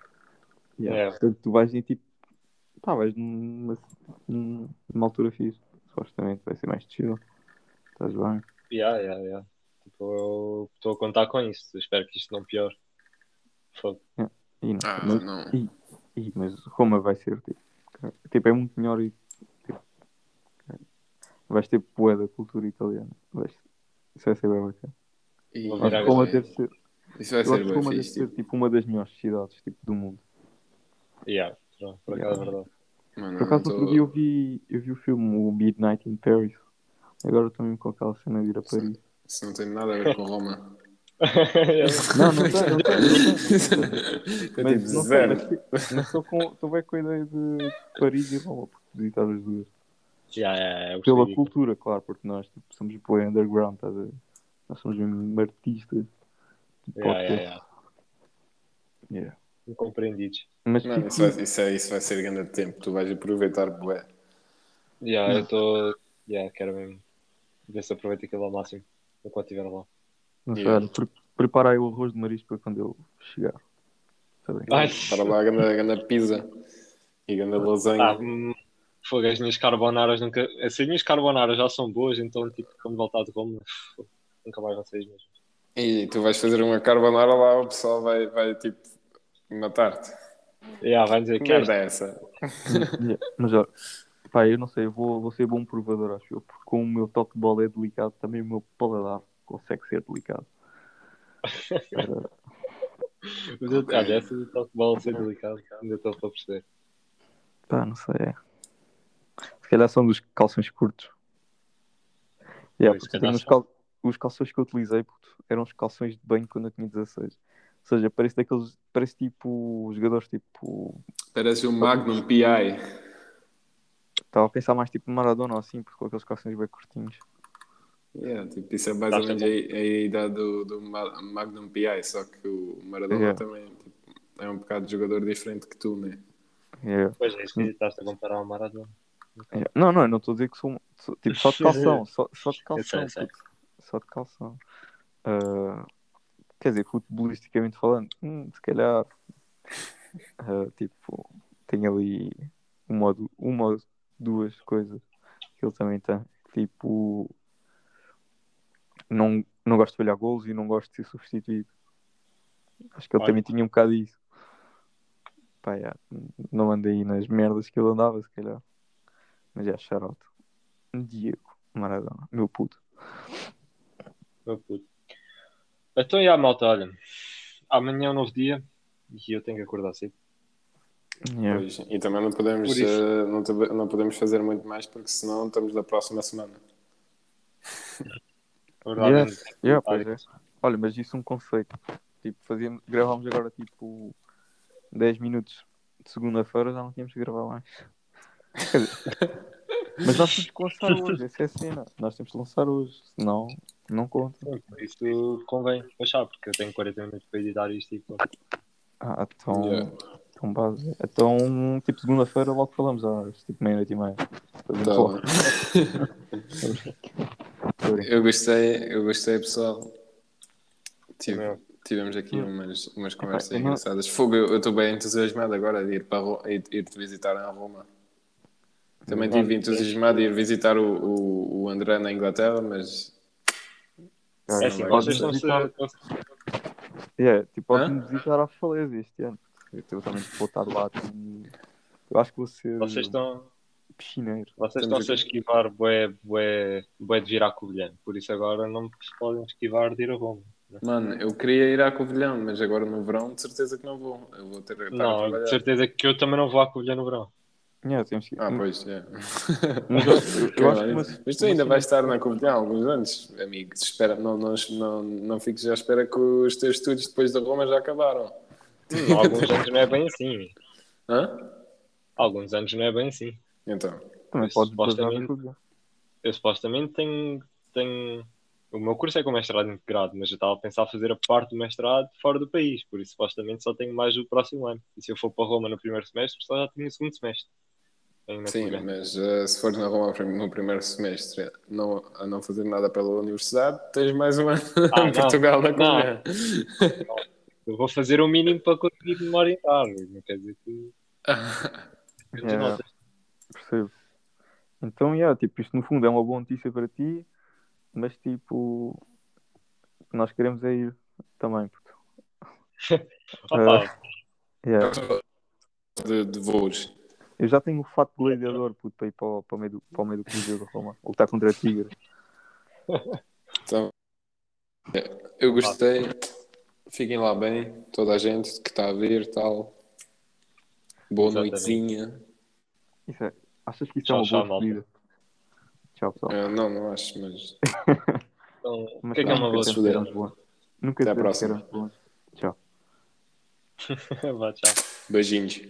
S1: Yeah.
S2: É.
S1: Portanto, tu vais em, tipo, pá, vais numa, numa altura fixe. Supostamente vai ser mais descido. Estás bem?
S2: Yeah, yeah, yeah. Tipo, eu estou a contar com isso. Espero que isto não piore. Fogo.
S1: E não,
S3: Ah,
S1: mas,
S3: não.
S1: e, e- mas Roma vai ser, tipo, tipo, é muito melhor e, tipo, vais ter poé da cultura italiana. Vais, isso vai ser bem bacana.
S3: E-
S1: Roma
S2: isso.
S1: deve ser,
S3: Isso vai
S1: eu
S3: ser
S1: acho que
S3: bem
S1: Roma deve ser,
S3: Tipo,
S1: tipo, uma das melhores cidades, tipo, do mundo.
S2: Yeah, por acaso é verdade.
S3: mano,
S1: Por acaso, outro dia eu vi, eu vi o filme o Midnight in Paris. Agora estou mesmo com aquela cena de ir a Paris.
S3: Isso não tem nada a ver com Roma.
S1: Não, não tem, não tem.
S3: É
S1: Mas
S3: tipo zero.
S1: tipo, estou bem com a ideia de Paris e Roma, porque visitar as duas.
S2: yeah, yeah, yeah, eu
S1: Pela cultura, claro, porque nós tipo, somos bem underground, ver? Nós somos mesmo artistas. Tipo,
S2: Yeah, yeah, yeah.
S1: Yeah.
S2: Incompreendidos.
S1: Mas
S3: Mano,
S1: tipo,
S3: isso vai, isso, é, isso vai ser grande tempo. Tu vais aproveitar bué.
S2: Yeah, eu estou. Yeah, quero mesmo ver se aproveito aquilo ao máximo enquanto estiver lá.
S1: sei,
S3: Yeah.
S1: pre o arroz de marisco para quando eu chegar. Tá
S3: Para lá, grande, grande pizza e grande lasanha.
S2: ah, hum, fogo, as minhas carbonaras nunca. As minhas carbonaras já são boas, então, tipo, quando voltar de Roma, nunca mais vão ser as mesmas.
S3: E tu vais fazer uma carbonara lá, o pessoal vai, vai tipo matar-te.
S2: Yeah, vai dizer
S3: Que
S2: que é
S3: merda é essa?
S1: Yeah. Mas olha, pá, eu não sei, eu vou, vou ser bom provador, acho eu, porque como o meu toque de bola é delicado, também o meu paladar consegue ser delicado.
S2: Mas eu,
S3: Ok.
S2: olha, essa do toque de bola ser delicado, ainda estou para perceber.
S1: Pá, não sei. é. Se calhar são dos calções curtos. Yeah,
S2: Pois, se
S1: porque os, cal- os calções que eu utilizei puto, eram os calções de banho quando eu tinha 16. Ou seja, parece daqueles. Parece tipo jogadores tipo.
S3: Parece um Magnum PI.
S1: Estava a pensar mais tipo Maradona ou assim, porque com aqueles calções bem curtinhos.
S3: Yeah, tipo, isso é mais ou
S2: Tá,
S3: menos a, a idade do, do Ma- Magnum PI, só que o Maradona
S1: Yeah.
S3: também tipo, é um bocado de jogador diferente que tu, né?
S1: Yeah.
S2: Pois é, isso que estás a comparar ao Maradona.
S1: Yeah. Não, não, eu não estou a dizer que sou, sou- tipo só de calção, só, só de calção, só de calção. Ah, quer dizer, futebolisticamente falando, hum, se calhar, ah, tipo, tem ali uma, uma ou duas coisas que ele também tem. Tipo, não, não gosto de falhar golos e não gosto de ser substituído. Acho que ele
S2: Olha.
S1: também tinha um bocado isso. Pá, yeah, não andei nas merdas que ele andava, se calhar. Mas é, shout Diego Maradona, meu puto.
S2: Meu puto. Então, e a malta, olha, amanhã é um novo dia e eu tenho que acordar cedo.
S1: Yeah.
S3: Pois, e também não podemos, eh, não, não podemos fazer muito mais porque senão estamos da próxima semana.
S1: Yeah, pois é. Olha, mas isso é um conceito. Tipo, fazíamos, gravámos agora tipo 10 minutos de segunda-feira, já não tínhamos que gravar mais. Quer dizer, mas nós temos que lançar hoje, essa é a cena. Nós temos que lançar hoje, senão não conta.
S2: Isso convém achar, porque eu tenho 40 minutos para editar isto e pronto.
S1: Ah, então,
S3: Yeah.
S1: então base. Então, tipo, segunda-feira logo falamos às tipo meia-noite e meia.
S3: Tá. Eu gostei, eu gostei, pessoal. Tive- tivemos aqui umas, umas conversas
S1: não-
S3: engraçadas. Fogo, eu estou bem entusiasmado agora de ir, para Ro- ir, ir-te visitar em Roma. Também estive entusiasmado de ir visitar o, o, o André na Inglaterra, mas
S1: Ah,
S2: É assim,
S3: vai
S2: vocês estão-se.
S1: visitar- Yeah, tipo, pode-me visitar à Faleza este ano. Eu também vou estar lá. tipo, Eu acho que ser
S2: Vocês estão.
S1: piscineiro.
S2: Vocês estão-se a esquivar bué, bué, bué de vir à Covilhã, por isso agora não se podem esquivar de ir a Roma.
S3: Mano, eu queria ir à Covilhão, mas agora no verão de certeza que não vou. Eu vou ter que
S2: Não, de certeza que eu também não vou à Covilhã no verão.
S1: Yeah, temos que...
S3: Ah, pois, é.
S1: Mas eu, eu- eu acho que uma-
S3: Mas tu ainda vais estar na Covilhã há alguns anos, amigo. Espera, não, não, não, não fiques à espera que os teus estudos depois da Roma já acabaram.
S2: Hum, há alguns anos não é bem assim.
S3: Hã?
S2: Há alguns anos não é bem assim.
S3: Então,
S1: Também pode
S2: supostamente-. Eu supostamente tenho, tenho. O meu curso é com mestrado integrado, mas eu estava a pensar fazer a parte do mestrado fora do país, por isso supostamente só tenho mais o próximo ano. E se eu for para Roma no primeiro semestre, só já tenho o segundo semestre.
S3: Sim, mas eh, se fores na Roma no primeiro semestre não, a não fazer nada pela universidade, tens mais um ano
S2: Ah,
S3: em
S2: não.
S3: Portugal na
S2: Não.
S3: Covilhã.
S2: Eu vou fazer o mínimo para conseguir me orientar. Não quer dizer que.
S1: Yeah. Percebo. Então, yeah, tipo, isto no fundo é uma boa notícia para ti, mas tipo, o que nós queremos é ir também. puto.
S2: Opa,
S1: Yeah.
S3: de, de voos.
S1: Eu já tenho o fato de gladiador puto, para ir para, o- para, o meio do, para o meio do Coliseu de Roma. Lutar contra Tigre.
S3: Então, é, eu gostei. Fiquem lá bem, toda a gente que está a ver tal. Boa
S2: Exatamente.
S3: noitezinha.
S1: Isso é, achas que isso
S2: Tchau,
S1: é uma
S2: tchau,
S1: boa
S2: malta.
S1: despedida? Tchau, pessoal.
S3: Eh, não, não acho, mas
S2: então, o
S1: Mas
S2: que é que é uma
S1: nunca
S2: boa
S3: despedida?
S1: Nunca
S3: Até
S1: te
S3: próxima.
S1: Tchau.
S2: Vá, tchau.
S3: beijinhos.